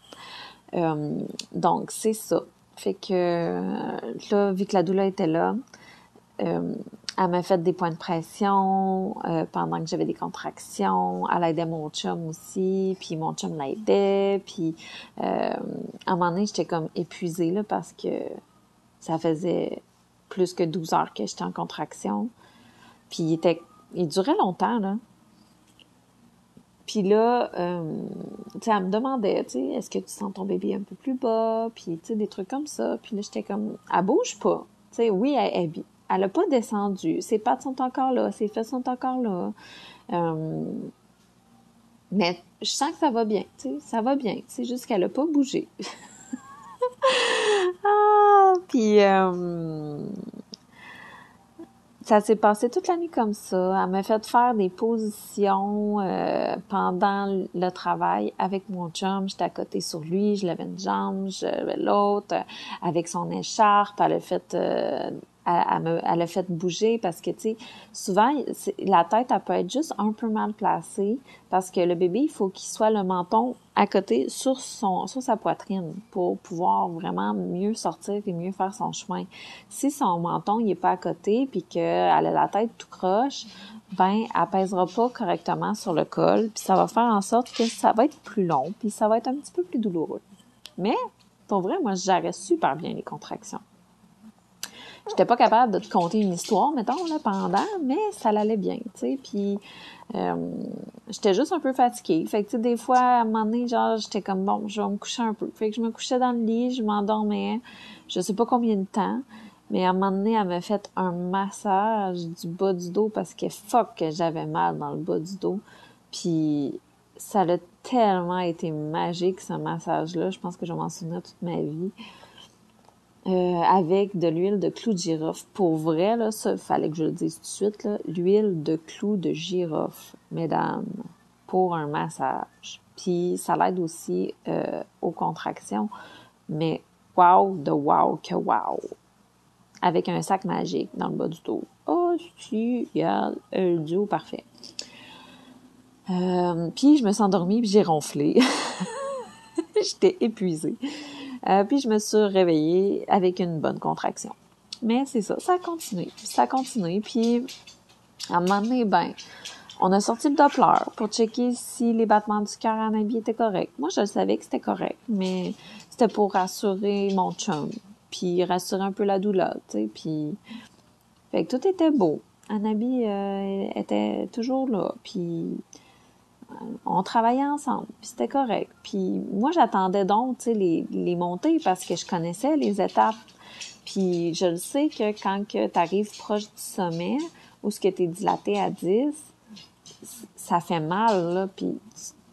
Donc c'est ça. Fait que là, vu que la douleur était là, elle m'a fait des points de pression euh, pendant que j'avais des contractions. Elle aidait mon chum aussi, puis mon chum l'aidait. Puis euh, à un moment donné, j'étais comme épuisée là, parce que ça faisait plus que 12 heures que j'étais en contraction. Puis il était, il durait longtemps là. Puis là, euh, tu sais, elle me demandait, tu sais, est-ce que tu sens ton bébé un peu plus bas, puis tu sais, des trucs comme ça. Puis là, j'étais comme, elle bouge pas. Tu sais, oui, elle, elle, elle n'a pas descendu. Ses pattes sont encore là, ses fesses sont encore là. Euh, mais je sens que ça va bien, tu sais, ça va bien. C'est juste qu'elle n'a pas bougé. ah, puis euh, ça s'est passé toute la nuit comme ça. Elle m'a fait faire des positions euh, pendant le travail avec mon chum. J'étais à côté sur lui, je levais une jambe, je l'autre. Avec son écharpe, elle a fait elle, me, elle a fait bouger parce que, tu sais, souvent, la tête, elle peut être juste un peu mal placée parce que le bébé, il faut qu'il soit le menton à côté sur son, sur sa poitrine pour pouvoir vraiment mieux sortir et mieux faire son chemin. Si son menton, il est pas à côté puis qu'elle a la tête tout croche, ben, elle pèsera pas correctement sur le col puis ça va faire en sorte que ça va être plus long puis ça va être un petit peu plus douloureux. Mais, Pour vrai, moi, j'arrête super bien les contractions. J'étais pas capable de te conter une histoire, mettons, là, pendant, mais ça allait bien, tu sais. Puis, euh, j'étais juste un peu fatiguée. Fait que, tu sais, des fois, à un moment donné, genre, j'étais comme, bon, je vais me coucher un peu. Fait que je me couchais dans le lit, je m'endormais, je sais pas combien de temps. Mais à un moment donné, elle m'a fait un massage du bas du dos parce que fuck que j'avais mal dans le bas du dos. Puis ça a tellement été magique, ce massage-là. Je pense que je m'en souviens toute ma vie. Euh, avec de l'huile de clou de girofle. Pour vrai, là, ça, fallait que je le dise tout de suite, l'huile de clou de girofle, mesdames, pour un massage. Puis ça l'aide aussi euh, aux contractions, mais wow de wow que wow avec un sac magique dans le bas du dos. Oh, si, regarde, un duo parfait. Euh, puis je me suis endormie, puis j'ai ronflé. J'étais épuisée. Euh, puis je me suis réveillée avec une bonne contraction. Mais c'est ça, ça a continué. Ça a continué, puis à un moment donné, ben, on a sorti le Doppler pour checker si les battements du cœur en habit étaient corrects. Moi, je savais que c'était correct, mais c'était pour rassurer mon chum puis rassurer un peu la douleur, tu sais, puis... Fait que tout était beau. Anabi euh, était toujours là, puis on travaillait ensemble, puis c'était correct. Puis moi, j'attendais donc, les, montées parce que je connaissais les étapes. Puis je le sais que quand tu arrives proche du sommet, ou ce que tu es dilaté à 10, ça fait mal, là, puis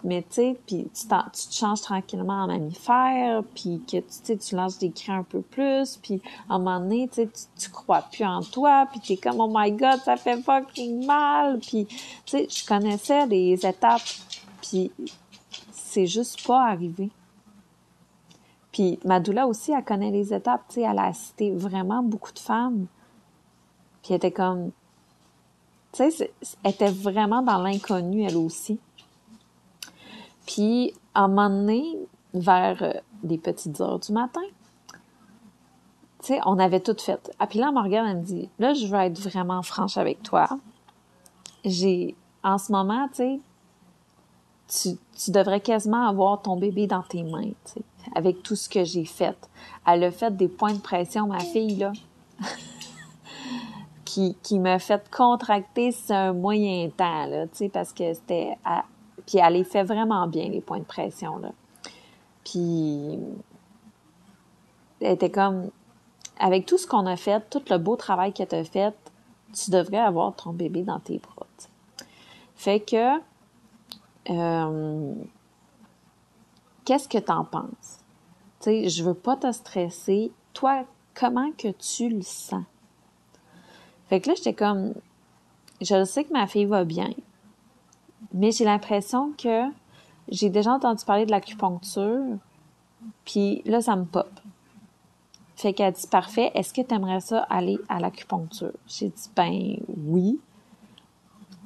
mais tu sais, puis tu, tu te changes tranquillement en mammifère, puis que tu tu lances des cris un peu plus, puis à un moment donné, tu tu crois plus en toi, puis t'es comme oh my god, ça fait fucking mal, puis tu sais, je connaissais les étapes, puis c'est juste pas arrivé. Puis Madoula aussi, elle connaît les étapes, tu sais, elle a assisté vraiment beaucoup de femmes, puis elle était comme, tu sais, elle était vraiment dans l'inconnu elle aussi. Puis, à un moment donné, vers euh, les petites heures du matin, tu sais, on avait tout fait. Ah, puis là, Morgane, elle me dit, là, je veux être vraiment franche avec toi. J'ai, en ce moment, tu sais, tu, devrais quasiment avoir ton bébé dans tes mains, tu sais, avec tout ce que j'ai fait. Elle a fait des points de pression, ma fille, là. qui, qui m'a fait contracter sur un moyen temps, là, tu sais, parce que c'était puis elle les fait vraiment bien, les points de pression, là. Puis elle était comme, avec tout ce qu'on a fait, tout le beau travail qu'elle t'a fait, tu devrais avoir ton bébé dans tes bras. Fait que, euh, qu'est-ce que t'en penses? Tu sais, je veux pas te stresser. Toi, comment que tu le sens? Fait que là, j'étais comme, je sais que ma fille va bien mais j'ai l'impression que j'ai déjà entendu parler de l'acupuncture, puis là, ça me pop. Fait qu'elle dit, parfait, est-ce que tu aimerais ça aller à l'acupuncture? J'ai dit, ben oui.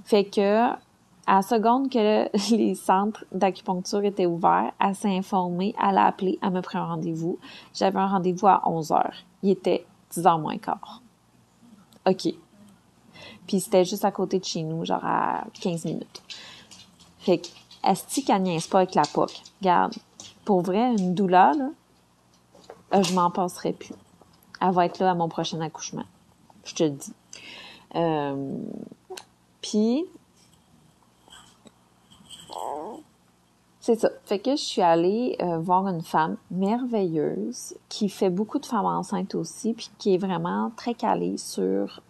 Fait que, à la seconde que les centres d'acupuncture étaient ouverts, elle s'est informée, elle a appelé, elle me pris un rendez-vous. J'avais un rendez-vous à 11 heures. Il était 10 h moins quart. OK. Puis c'était juste à côté de chez nous, genre à 15 minutes. Fait que, est-ce qu'elle niaise pas avec la POC? Regarde, pour vrai, une douleur, là, euh, je m'en passerai plus. Elle va être là à mon prochain accouchement. Je te le dis. Euh, puis, c'est ça. Fait que je suis allée euh, voir une femme merveilleuse qui fait beaucoup de femmes enceintes aussi, puis qui est vraiment très calée sur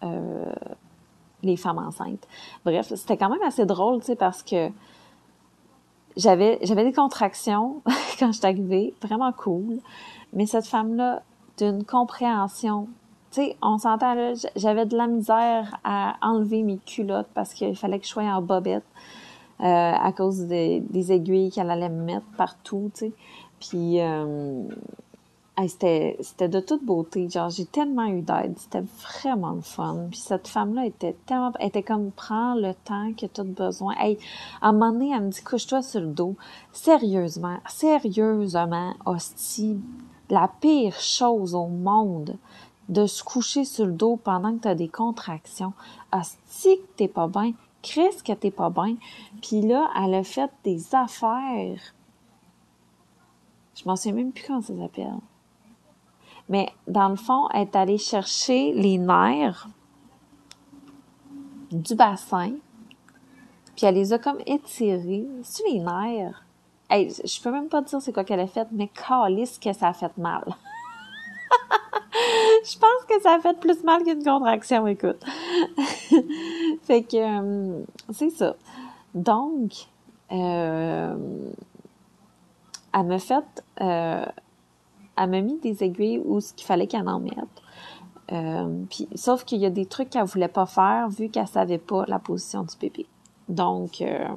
les femmes enceintes. Bref, c'était quand même assez drôle, tu sais, parce que j'avais j'avais des contractions quand je suis arrivée, vraiment cool. Mais cette femme-là, d'une compréhension, tu sais, on s'entend là, j'avais de la misère à enlever mes culottes parce qu'il fallait que je sois en bobette euh, à cause des, aiguilles qu'elle allait me mettre partout, tu sais. Puis euh, c'était, de toute beauté. Genre, j'ai tellement eu d'aide. C'était vraiment le fun. Puis cette femme-là était tellement, elle était comme, prends le temps que tu as besoin. Hey, à un moment donné, elle me dit, couche-toi sur le dos. Sérieusement, sérieusement, hostie, la pire chose au monde, de se coucher sur le dos pendant que tu as des contractions. Hostie que t'es pas bien. Chris que t'es pas bien. Puis là, elle a fait des affaires. Je m'en souviens même plus comment ça s'appelle Mais dans le fond, elle est allée chercher les nerfs du bassin, puis elle les a comme étirés. C'est les nerfs? Hey, je peux même pas dire c'est quoi qu'elle a fait, mais calisse que ça a fait mal. je pense que ça a fait plus mal qu'une contraction, écoute. fait que euh, c'est ça. Donc, euh, elle m'a fait, euh, elle m'a mis des aiguilles où ce qu'il fallait qu'elle en mette. Euh, puis, sauf qu'il y a des trucs qu'elle voulait pas faire vu qu'elle savait pas la position du bébé. Donc, euh,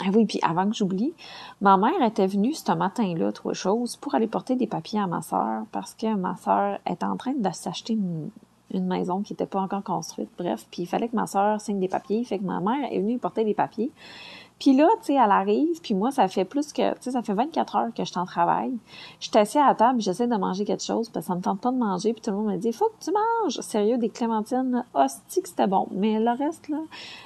ah oui, puis avant que j'oublie, ma mère était venue ce matin-là, trois choses, pour aller porter des papiers à ma sœur parce que ma sœur était en train de s'acheter une, maison qui n'était pas encore construite, bref, puis il fallait que ma sœur signe des papiers, fait que ma mère est venue porter des papiers. Puis là, tu sais, elle arrive, puis moi, ça fait plus que, tu sais, ça fait 24 heures que je t'en travaille. Je suis assise à la table, j'essaie de manger quelque chose, parce que ça me tente pas de manger, puis tout le monde me dit, faut que tu manges! Sérieux, des clémentines, hostie que c'était bon? Mais le reste, là,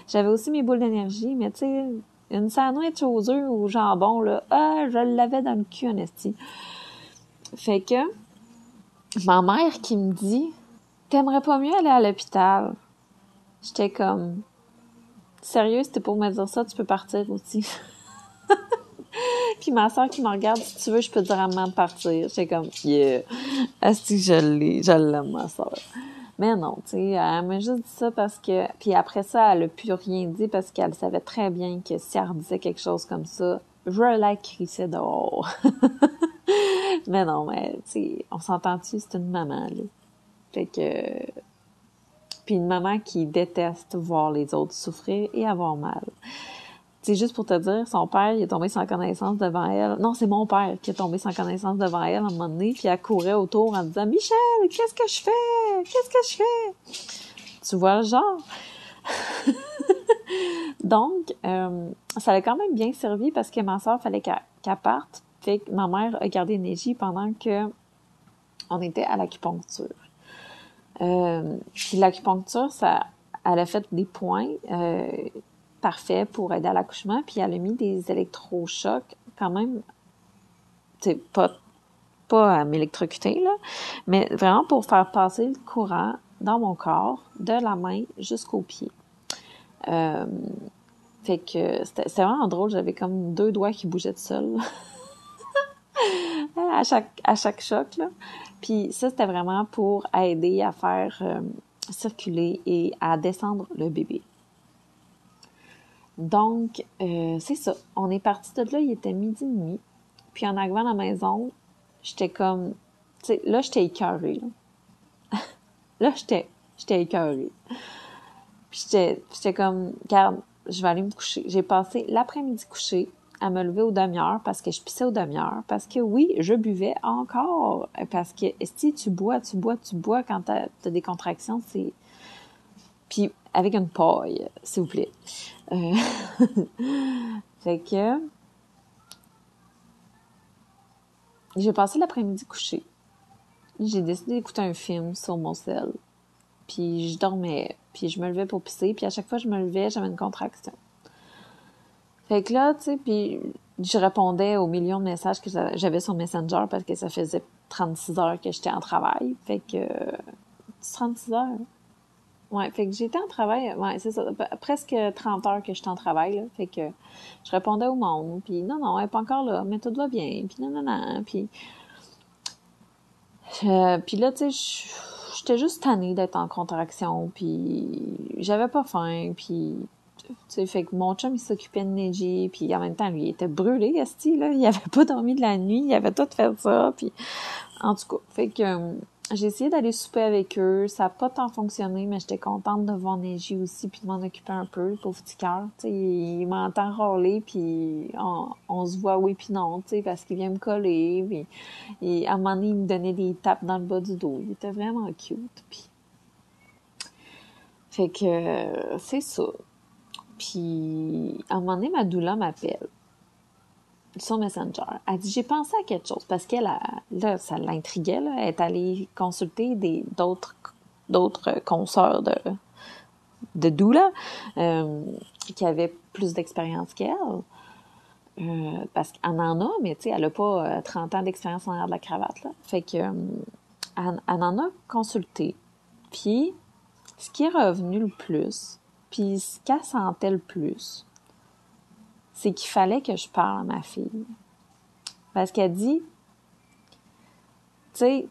j'avais aussi mes boules d'énergie, mais tu sais, une sandwich aux œufs ou jambon, là, ah, je l'avais dans le cul, en esti. Fait que, ma mère qui me dit, t'aimerais pas mieux aller à l'hôpital? J'étais comme, sérieux, c'était pour me dire ça, tu peux partir aussi. Puis ma soeur qui me regarde, si tu veux, je peux dire à maman de partir. J'étais comme, yeah, est-ce que je l'ai, je l'aime, ma soeur. Mais non, tu sais, elle m'a juste dit ça parce que... Puis après ça, elle a plus rien dit parce qu'elle savait très bien que si elle disait quelque chose comme ça, je la crissais dehors. mais non, mais, tu sais, on s'entend-tu, c'est une maman, là. Fait que... Puis une maman qui déteste voir les autres souffrir et avoir mal. C'est juste pour te dire, son père, il est tombé sans connaissance devant elle. Non, c'est mon père qui est tombé sans connaissance devant elle à un moment donné, puis elle courait autour en disant Michel, qu'est-ce que je fais? Qu'est-ce que je fais? Tu vois le genre? Donc, euh, ça l'a quand même bien servi parce que ma soeur fallait qu'elle parte. Fait que ma mère a gardé l'énergie pendant que on était à l'acupuncture. Euh, puis l'acupuncture, ça, elle a fait des points euh, parfaits pour aider à l'accouchement, puis elle a mis des électrochocs quand même, c'est pas pas à m'électrocuter là, mais vraiment pour faire passer le courant dans mon corps de la main jusqu'au pied. Euh, fait que c'était vraiment drôle, j'avais comme deux doigts qui bougeaient de seul à chaque à chaque choc là. Puis ça, c'était vraiment pour aider à faire euh, circuler et à descendre le bébé. Donc, euh, c'est ça. On est parti de là, il était midi et demi. Puis en arrivant à la maison, j'étais comme... Tu sais, là, j'étais écœurée. Là, j'étais j'étais écœurée. Puis j'étais comme, regarde, je vais aller me coucher. J'ai passé l'après-midi couché à me lever aux demi-heures parce que je pissais aux demi-heures, parce que oui, je buvais encore, parce que si tu bois, tu bois, tu bois quand t'as as des contractions, c'est... Puis avec une paille, s'il vous plaît. Euh... fait que... J'ai passé l'après-midi couché. J'ai décidé d'écouter un film sur mon sel. Puis je dormais, puis je me levais pour pisser, puis à chaque fois que je me levais, j'avais une contraction. Fait que là, tu sais, puis je répondais aux millions de messages que j'avais sur Messenger parce que ça faisait 36 heures que j'étais en travail. Fait que... 36 heures? Ouais, fait que j'étais en travail, ouais, c'est ça, presque 30 heures que j'étais en travail, là. Fait que je répondais au monde, puis non, non, elle est pas encore là, mais tout va bien, puis non, non, non, puis... Euh, puis là, tu sais, j'étais juste tannée d'être en contraction, puis j'avais pas faim, puis sais, fait que mon chum, il s'occupait de neiger, puis en même temps, lui, il était brûlé, là. Il avait pas dormi de la nuit, il avait tout fait ça, puis en tout cas, fait que euh, j'ai essayé d'aller souper avec eux. Ça a pas tant fonctionné, mais j'étais contente de voir neiger aussi, puis de m'en occuper un peu, pauvre petit cœur. Il, m'entend râler, puis on, se voit oui puis non, parce qu'il vient me coller, puis et à un moment donné, il me donnait des tapes dans le bas du dos. Il était vraiment cute, puis... Fait que euh, c'est ça. Puis, à un moment donné, ma doula m'appelle sur Messenger. Elle dit, j'ai pensé à quelque chose parce qu'elle, là, ça l'intriguait. Elle est allée consulter des, d'autres, d'autres consoeurs de, de doula, euh, qui avaient plus d'expérience qu'elle. euh, parce qu'elle en a, mais tu sais, elle a pas 30 ans d'expérience en arrière de la cravate, là. Fait que, elle, en a consulté. Puis, ce qui est revenu le plus, puis ce qu'elle sentait le plus, c'est qu'il fallait que je parle à ma fille. Parce qu'elle dit, tu sais,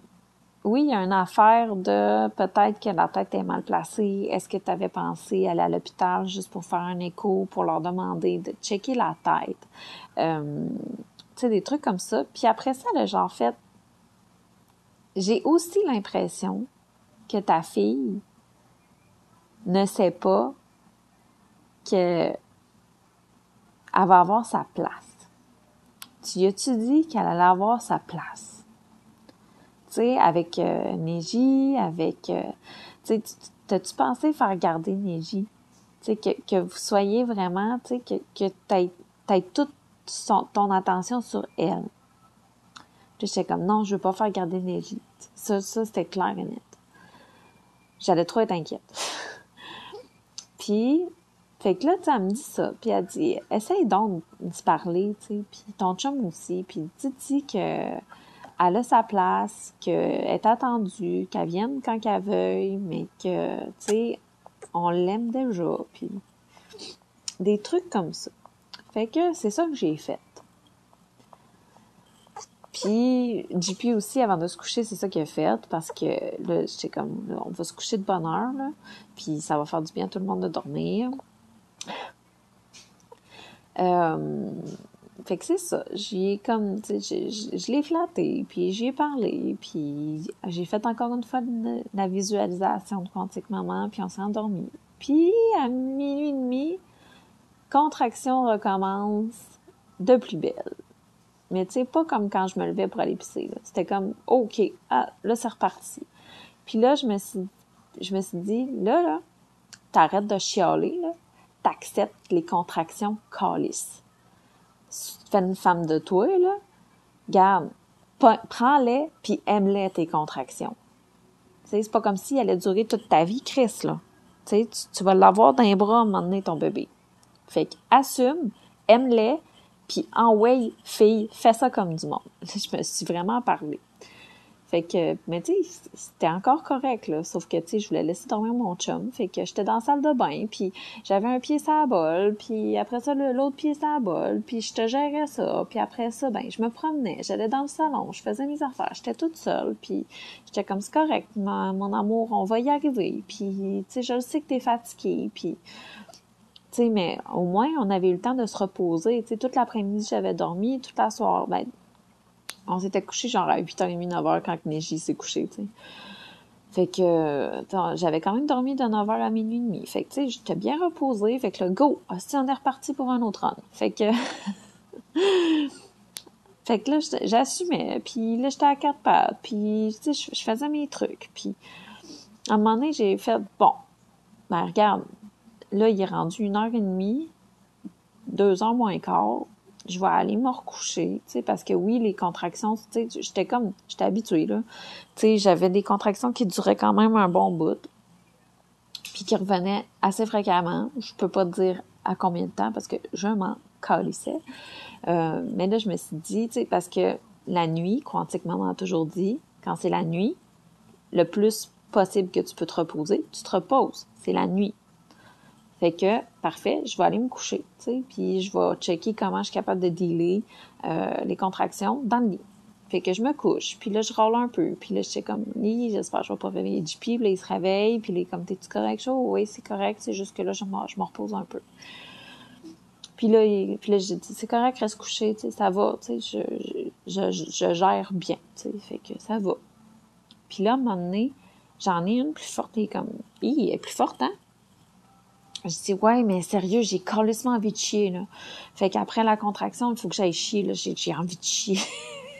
oui, il y a une affaire de peut-être que la tête est mal placée. Est-ce que tu avais pensé aller à l'hôpital juste pour faire un écho, pour leur demander de checker la tête? Euh, tu sais, des trucs comme ça. Puis après ça, le genre fait, j'ai aussi l'impression que ta fille ne sait pas que elle va avoir sa place. Tu as-tu dit qu'elle allait avoir sa place? avec euh, Neji, avec... Euh, tu t'as-tu pensé faire garder Neji? Tu sais, que, que vous soyez vraiment, tu sais, que, que t'aies, t'aies toute ton attention sur elle. Puis j'étais comme, non, je veux pas faire garder Neji. Ça, ça c'était clair et net. J'allais trop être inquiète. puis, fait que là, tu elle me dit ça, puis elle dit, essaye donc d'y parler, tu sais, puis ton chum aussi, puis elle a sa place, qu'elle est attendue, qu'elle vienne quand qu'elle veuille, mais que, tu sais, on l'aime déjà, puis des trucs comme ça. Fait que c'est ça que j'ai fait. Puis JP aussi, avant de se coucher, c'est ça qu'il a fait, parce que là, j'étais comme, on va se coucher de bonne heure, puis ça va faire du bien à tout le monde de dormir. Euh, fait que c'est ça. J'ai comme, tu sais, je l'ai flatté, puis j'y ai parlé, puis j'ai fait encore une fois de, la visualisation de Quantique Maman, puis on s'est endormi. Puis à minuit et demi, contraction recommence de plus belle. Mais tu sais, pas comme quand je me levais pour aller pisser. C'était comme, OK, ah, là, c'est reparti. Puis là, je me suis, je me suis dit, là, là, t'arrêtes de chialer, là, t'acceptes les contractions calices fais une femme de toi, là, garde, prends-les, puis aime-les tes contractions. C'est pas comme si elle allait durer toute ta vie, Chris, là. tu, tu vas l'avoir dans les bras à un moment donné, ton bébé. Fait que, assume, aime-les, puis en way, fille, fais ça comme du monde. Je me suis vraiment parlé. Fait que, mais tu sais, c'était encore correct, là. Sauf que, tu sais, je voulais laisser dormir mon chum. Fait que j'étais dans la salle de bain, puis j'avais un pied sur la bol, puis après ça, l'autre pied sur la bol, puis je te gérais ça. Puis après ça, ben, je me promenais, j'allais dans le salon, je faisais mes affaires, j'étais toute seule, puis j'étais comme, c'est correct, mon, amour, on va y arriver. Puis, tu sais, je le sais que t'es fatigué, puis... Tu sais, mais au moins, on avait eu le temps de se reposer. Tu sais, toute l'après-midi, j'avais dormi, toute la soirée, ben, on s'était couché genre à 8h30, 9h quand Neji s'est couché. Fait que j'avais quand même dormi de 9h à minuit et demi. Fait que tu sais, j'étais bien reposée. Fait que le go, on est reparti pour un autre run. Fait que Fait que là, j'assumais, puis là, j'étais à quatre pattes, puis, tu sais, je faisais mes trucs, puis à un moment donné, j'ai fait, bon, ben regarde, là, il est rendu une heure et demie, deux heures moins quart, je vais aller me recoucher, tu sais, parce que oui, les contractions, tu sais, j'étais comme, j'étais habituée, là. Tu sais, j'avais des contractions qui duraient quand même un bon bout, puis qui revenaient assez fréquemment. Je peux pas te dire à combien de temps, parce que je m'en calissais. Euh, mais là, je me suis dit, tu sais, parce que la nuit, quantiquement, on a toujours dit, quand c'est la nuit, le plus possible que tu peux te reposer, tu te reposes. C'est la nuit. Fait que, parfait, je vais aller me coucher, puis je vais checker comment je suis capable de dealer euh, les contractions dans le lit. Fait que je me couche, puis là, je roule un peu, puis là, je sais comme, j'espère que je vais pas réveiller JP, puis là, il se réveille, puis là, comme, t'es-tu correct, chaud? Oui, c'est correct, c'est juste que là, je me, je repose un peu. Puis là, puis là, j'ai dit, c'est correct, reste couché, ça va, tu sais, je, je, je, gère bien, fait que ça va. Puis là, à un moment donné, j'en ai une plus forte, et comme, il est plus forte, hein? Je dis, ouais, mais sérieux, j'ai carrément envie de chier, là. Fait qu'après la contraction, il faut que j'aille chier, là. J'ai, envie de chier.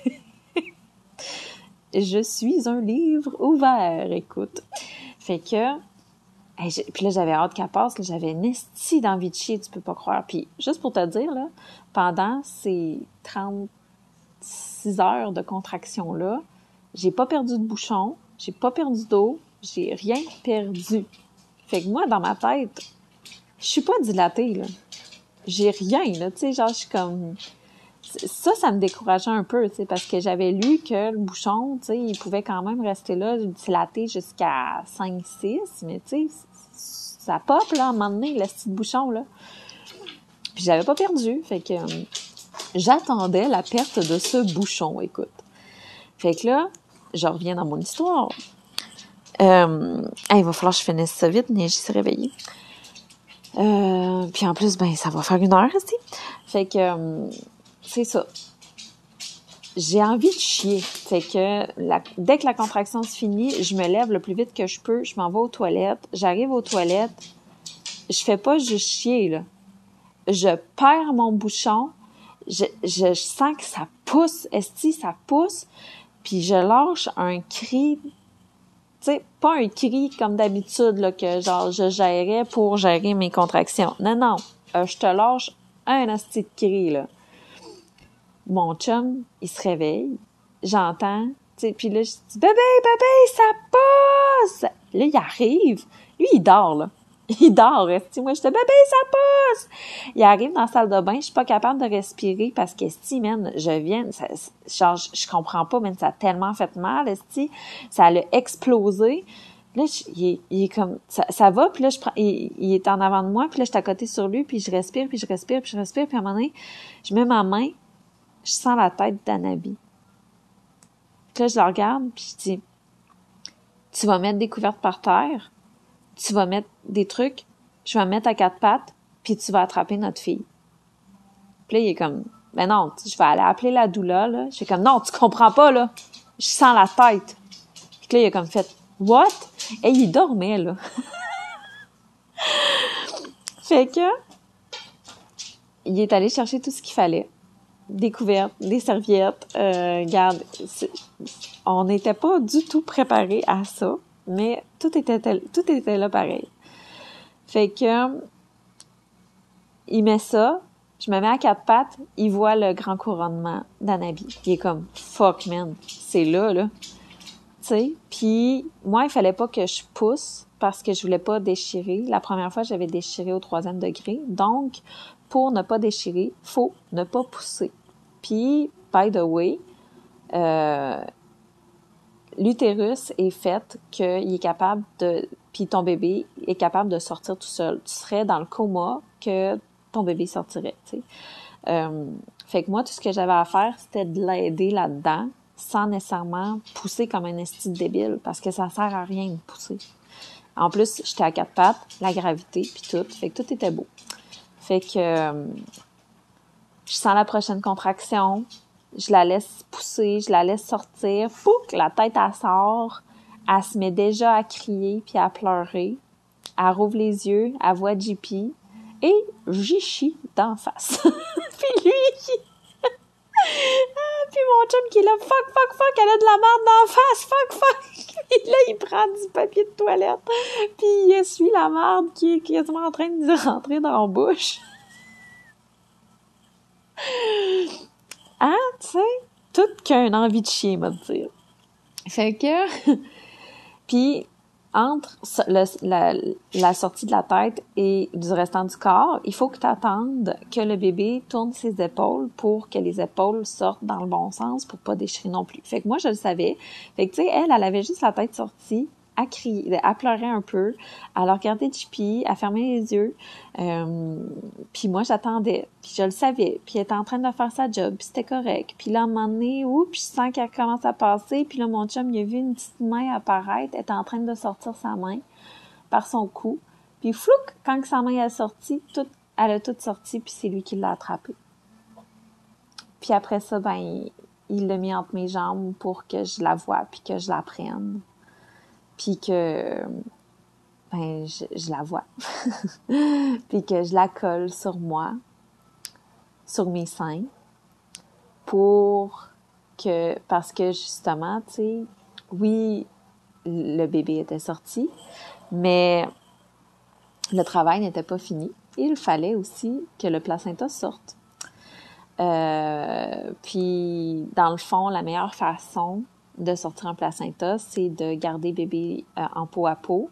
je suis un livre ouvert, écoute. Fait que, puis là, j'avais hâte qu'elle passe, j'avais une estie d'envie de chier, tu peux pas croire. Puis, juste pour te dire, là, pendant ces 36 heures de contraction-là, j'ai pas perdu de bouchon, j'ai pas perdu d'eau, j'ai rien perdu. Fait que moi, dans ma tête, je suis pas dilatée, là. J'ai rien, là. Tu sais, genre, je suis comme. ça, ça me décourageait un peu, tu sais, parce que j'avais lu que le bouchon, tu sais, il pouvait quand même rester là, dilaté jusqu'à 5-6, mais tu sais, ça pop, là, à un moment donné, le petit bouchon, là. Puis j'avais pas perdu, fait que euh, j'attendais la perte de ce bouchon, écoute. Fait que là, je reviens dans mon histoire. Euh, il va falloir que je finisse ça vite, mais j'y suis réveillée. Euh, puis en plus, ben, ça va faire une heure aussi. Fait que, euh, c'est ça. J'ai envie de chier. Fait que dès que la contraction se finit, je me lève le plus vite que je peux, je m'en vais aux toilettes. J'arrive aux toilettes. Je fais pas juste chier, là. Je perds mon bouchon. Je, je, sens que ça pousse. Esti, ça pousse. Puis je lâche un cri tu pas un cri comme d'habitude, que je gérais pour gérer mes contractions. Non, non. Euh, je te lâche un asti cri, là. Mon chum, il se réveille. J'entends, puis là, je dis, bébé, bébé, ça passe! Là, il arrive. Lui, il dort, là. Il dort, esti. Moi, je dis, bébé, ça passe! Il arrive dans la salle de bain, je suis pas capable de respirer parce que, esti, man, je viens, ça, genre, je, comprends pas, mais ça a tellement fait mal, esti. Ça a explosé. Là, il, est comme, ça, ça va, puis là, je prends, il, est en avant de moi, puis là, je suis à côté sur lui, puis je respire, puis je respire, puis je respire, puis à un moment donné, je mets ma main, je sens la tête d'Anabi. Puis là, je la regarde, puis je dis, tu vas mettre des couvertes par terre, tu vas mettre des trucs, je vais mettre à quatre pattes, puis tu vas attraper notre fille. Puis là, il est comme, ben non, je vais aller appeler la doula, là. Je suis comme, non, tu comprends pas, là. Je sens la tête. Puis là, il a comme fait, what? Et il dormait, là. fait que, il est allé chercher tout ce qu'il fallait. Des couvertes, des serviettes. Euh, regarde, on n'était pas du tout préparé à ça mais tout était, tout était là pareil. Fait que, il met ça, je me mets à quatre pattes, il voit le grand couronnement d'Anabi. Il est comme, fuck man, c'est là, là. Tu sais, puis moi, il fallait pas que je pousse parce que je voulais pas déchirer. La première fois, j'avais déchiré au troisième degré. Donc, pour ne pas déchirer, faut ne pas pousser. Puis, by the way, euh, l'utérus est fait qu'il est capable de, puis ton bébé est capable de sortir tout seul. Tu serais dans le coma que ton bébé sortirait. Tu sais. Euh, fait que moi, tout ce que j'avais à faire, c'était de l'aider là-dedans, sans nécessairement pousser comme un esti débile, parce que ça sert à rien de pousser. En plus, j'étais à quatre pattes, la gravité, puis tout. Fait que tout était beau. Fait que euh, je sens la prochaine contraction, je la laisse pousser, je la laisse sortir, pouc, la tête elle sort, elle se met déjà à crier puis à pleurer, elle rouvre les yeux, elle voit JP et j'y chie d'en face. puis lui, ah, puis mon chum qui est là, fuck, fuck, fuck, elle a de la merde d'en face, fuck, fuck. Et là, il prend du papier de toilette, puis il essuie la merde qui est quasiment en train de rentrer dans la bouche. Ah, tu sais, tout qu'un envie de chier, m'a dire. Fait que, puis entre la, la, sortie de la tête et du restant du corps, il faut que tu attendes que le bébé tourne ses épaules pour que les épaules sortent dans le bon sens pour pas déchirer non plus. Fait que moi, je le savais. Fait que, tu sais, elle, elle avait juste la tête sortie à crier, à pleurer un peu, à le regarder Chippy, à fermer les yeux. Euh, puis moi, j'attendais, puis je le savais, puis elle était en train de faire sa job, puis c'était correct. Puis là, à un moment donné, puis je sens qu'elle commence à passer, puis là, mon chum, il a vu une petite main apparaître, elle était en train de sortir sa main par son cou. Puis flouc, quand sa main est sortie, tout, elle a tout sorti, puis c'est lui qui l'a attrapé. Puis après ça, ben, il l'a mis entre mes jambes pour que je la voie, puis que je la prenne puis que ben je, la vois, puis que je la colle sur moi, sur mes seins, pour que parce que justement, tu sais, oui, le bébé était sorti, mais le travail n'était pas fini. Il fallait aussi que le placenta sorte. Euh, puis, dans le fond, la meilleure façon de sortir un placenta, c'est de garder bébé euh, en peau à peau,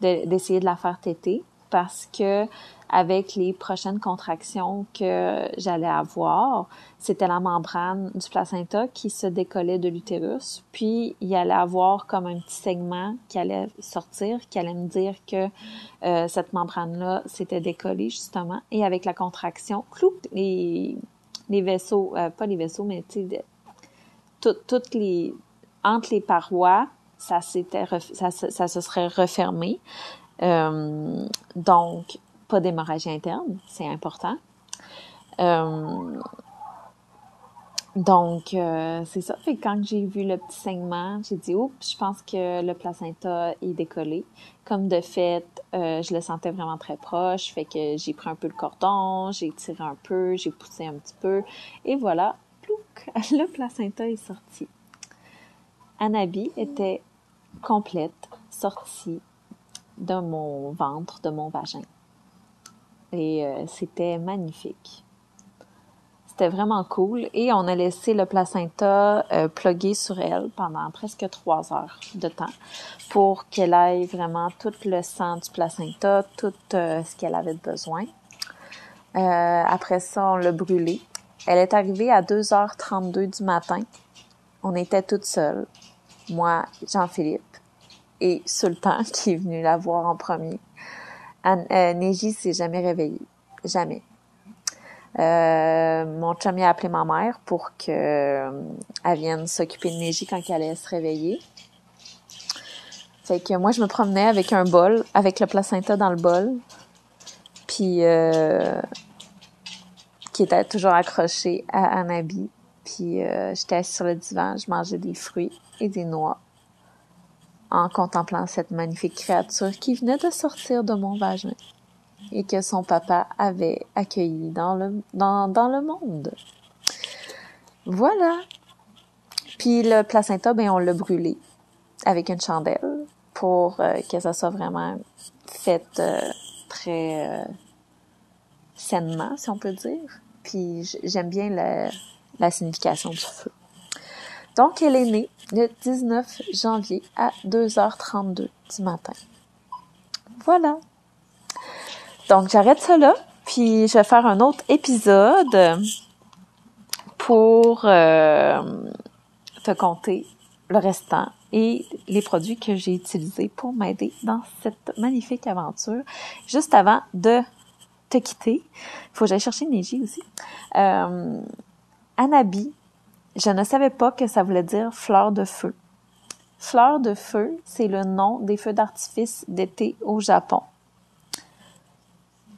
d'essayer de, la faire téter parce que avec les prochaines contractions que j'allais avoir. C'était la membrane du placenta qui se décollait de l'utérus, puis il allait avoir comme un petit segment qui allait sortir, qui allait me dire que euh, cette membrane-là s'était décollée justement, et avec la contraction, clou, les, les vaisseaux, euh, pas les vaisseaux, mais tu sais, toutes les entre les parois, ça se serait refermé. Euh, donc, pas d'hémorragie interne, c'est important. Euh, donc, euh, c'est ça. Fait quand j'ai vu le petit saignement, j'ai dit, oups, je pense que le placenta est décollé. Comme de fait, je le sentais vraiment très proche. Fait que j'ai pris un peu le cordon, j'ai tiré un peu, j'ai poussé un petit peu. Et voilà, plouc, le placenta est sorti. Anabi était complète, sortie de mon ventre, de mon vagin. Et euh, c'était magnifique. C'était vraiment cool. Et on a laissé le placenta euh, sur elle pendant presque trois heures de temps pour qu'elle aille vraiment tout le sang du placenta, tout euh, ce qu'elle avait besoin. après ça, on l'a brûlé. Elle est arrivée à 2h32 du matin. On était toutes seules. Moi, Jean-Philippe et Sultan qui est venu la voir en premier. Anne, euh, s'est jamais réveillée. Jamais. Euh, mon chum a appelé ma mère pour que euh, elle vienne s'occuper de Neji quand elle allait se réveiller. Fait que moi, je me promenais avec un bol, avec le placenta dans le bol, puis euh, qui était toujours accroché à un habit. Puis j'étais sur le divan, je mangeais des fruits et des noix en contemplant cette magnifique créature qui venait de sortir de mon vagin et que son papa avait accueilli dans le, dans, dans le monde. Voilà. Puis le placenta, ben, on l'a brûlé avec une chandelle pour euh, que ça soit vraiment fait euh, très euh, sainement, si on peut dire. Puis j'aime bien la, la signification du feu. Donc, elle est née le 19 janvier à 2h32 du matin. Voilà. Donc, j'arrête là, puis je vais faire un autre épisode pour euh, te compter le restant et les produits que j'ai utilisés pour m'aider dans cette magnifique aventure. Juste avant de te quitter, il faut que j'aille chercher Neji aussi. Euh, Anabi je ne savais pas que ça voulait dire fleur de feu. Fleur de feu, c'est le nom des feux d'artifice d'été au Japon.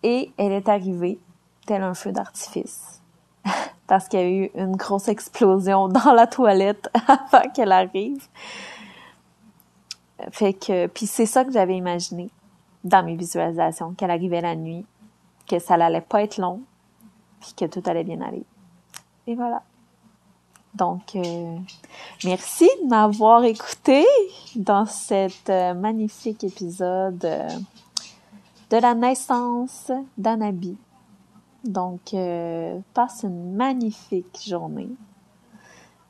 Et elle est arrivée tel un feu d'artifice. Parce qu'il y a eu une grosse explosion dans la toilette avant qu'elle arrive. Fait que, puis c'est ça que j'avais imaginé dans mes visualisations, qu'elle arrivait la nuit, que ça n'allait pas être long, puis que tout allait bien aller. Et voilà. Donc, euh, merci de m'avoir écouté dans cet euh, magnifique épisode euh, de la naissance d'Anabi. Donc, passe une magnifique journée,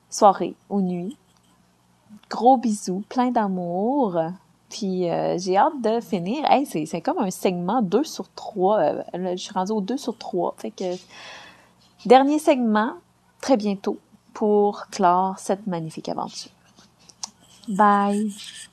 soirée ou nuit. Gros bisous, plein d'amour. Puis j'ai hâte de finir. C'est comme un segment 2 sur 3. je suis rendue au 2 sur 3. Fait que dernier segment, très bientôt pour clore cette magnifique aventure. Bye!